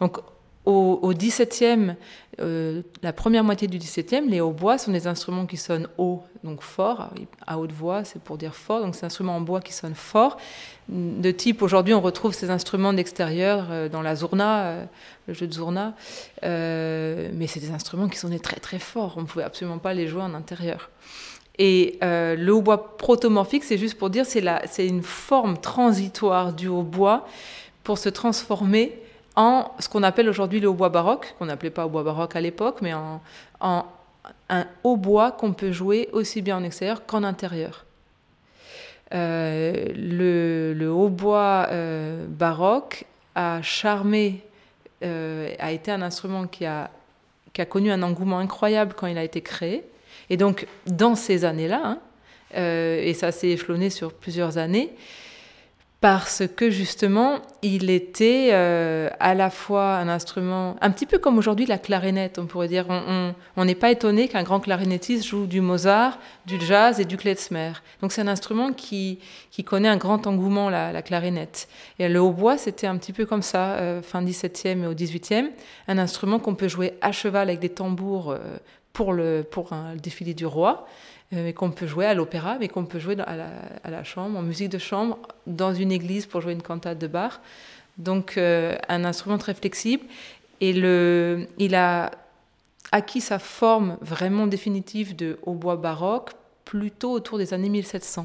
Speaker 4: Donc au, XVIIe, euh, la première moitié du XVIIe, les hautbois sont des instruments qui sonnent haut, donc fort. À haute voix, c'est pour dire fort. Donc, c'est un instrument en bois qui sonne fort. De type, aujourd'hui, on retrouve ces instruments d'extérieur euh, dans la zourna, euh, le jeu de zourna. mais c'est des instruments qui sonnaient très très fort. On ne pouvait absolument pas les jouer en intérieur. Et le hautbois protomorphique, c'est juste pour dire, c'est une forme transitoire du hautbois pour se transformer en ce qu'on appelle aujourd'hui le hautbois baroque, qu'on n'appelait pas hautbois baroque à l'époque, mais en, un hautbois qu'on peut jouer aussi bien en extérieur qu'en intérieur. Euh, le, hautbois euh, baroque a charmé, euh, a été un instrument qui a, qui a connu un engouement incroyable quand il a été créé. Et donc, dans ces années-là, hein, et ça s'est échelonné sur plusieurs années, parce que justement, il était euh, à la fois un instrument, un petit peu comme aujourd'hui la clarinette, on pourrait dire. On n'est pas étonné qu'un grand clarinettiste joue du Mozart, du jazz et du klezmer. Donc c'est un instrument qui, qui connaît un grand engouement, la, clarinette. Et le hautbois, c'était un petit peu comme ça, euh, fin 17e et au 18e, un instrument qu'on peut jouer à cheval avec des tambours euh, pour, le, pour un, le défilé du roi mais euh, qu'on peut jouer à l'opéra, mais qu'on peut jouer à la, chambre, en musique de chambre, dans une église pour jouer une cantate de bar. Donc euh, un instrument très flexible. Et le, il a acquis sa forme vraiment définitive de hautbois baroque plutôt autour des années 1700.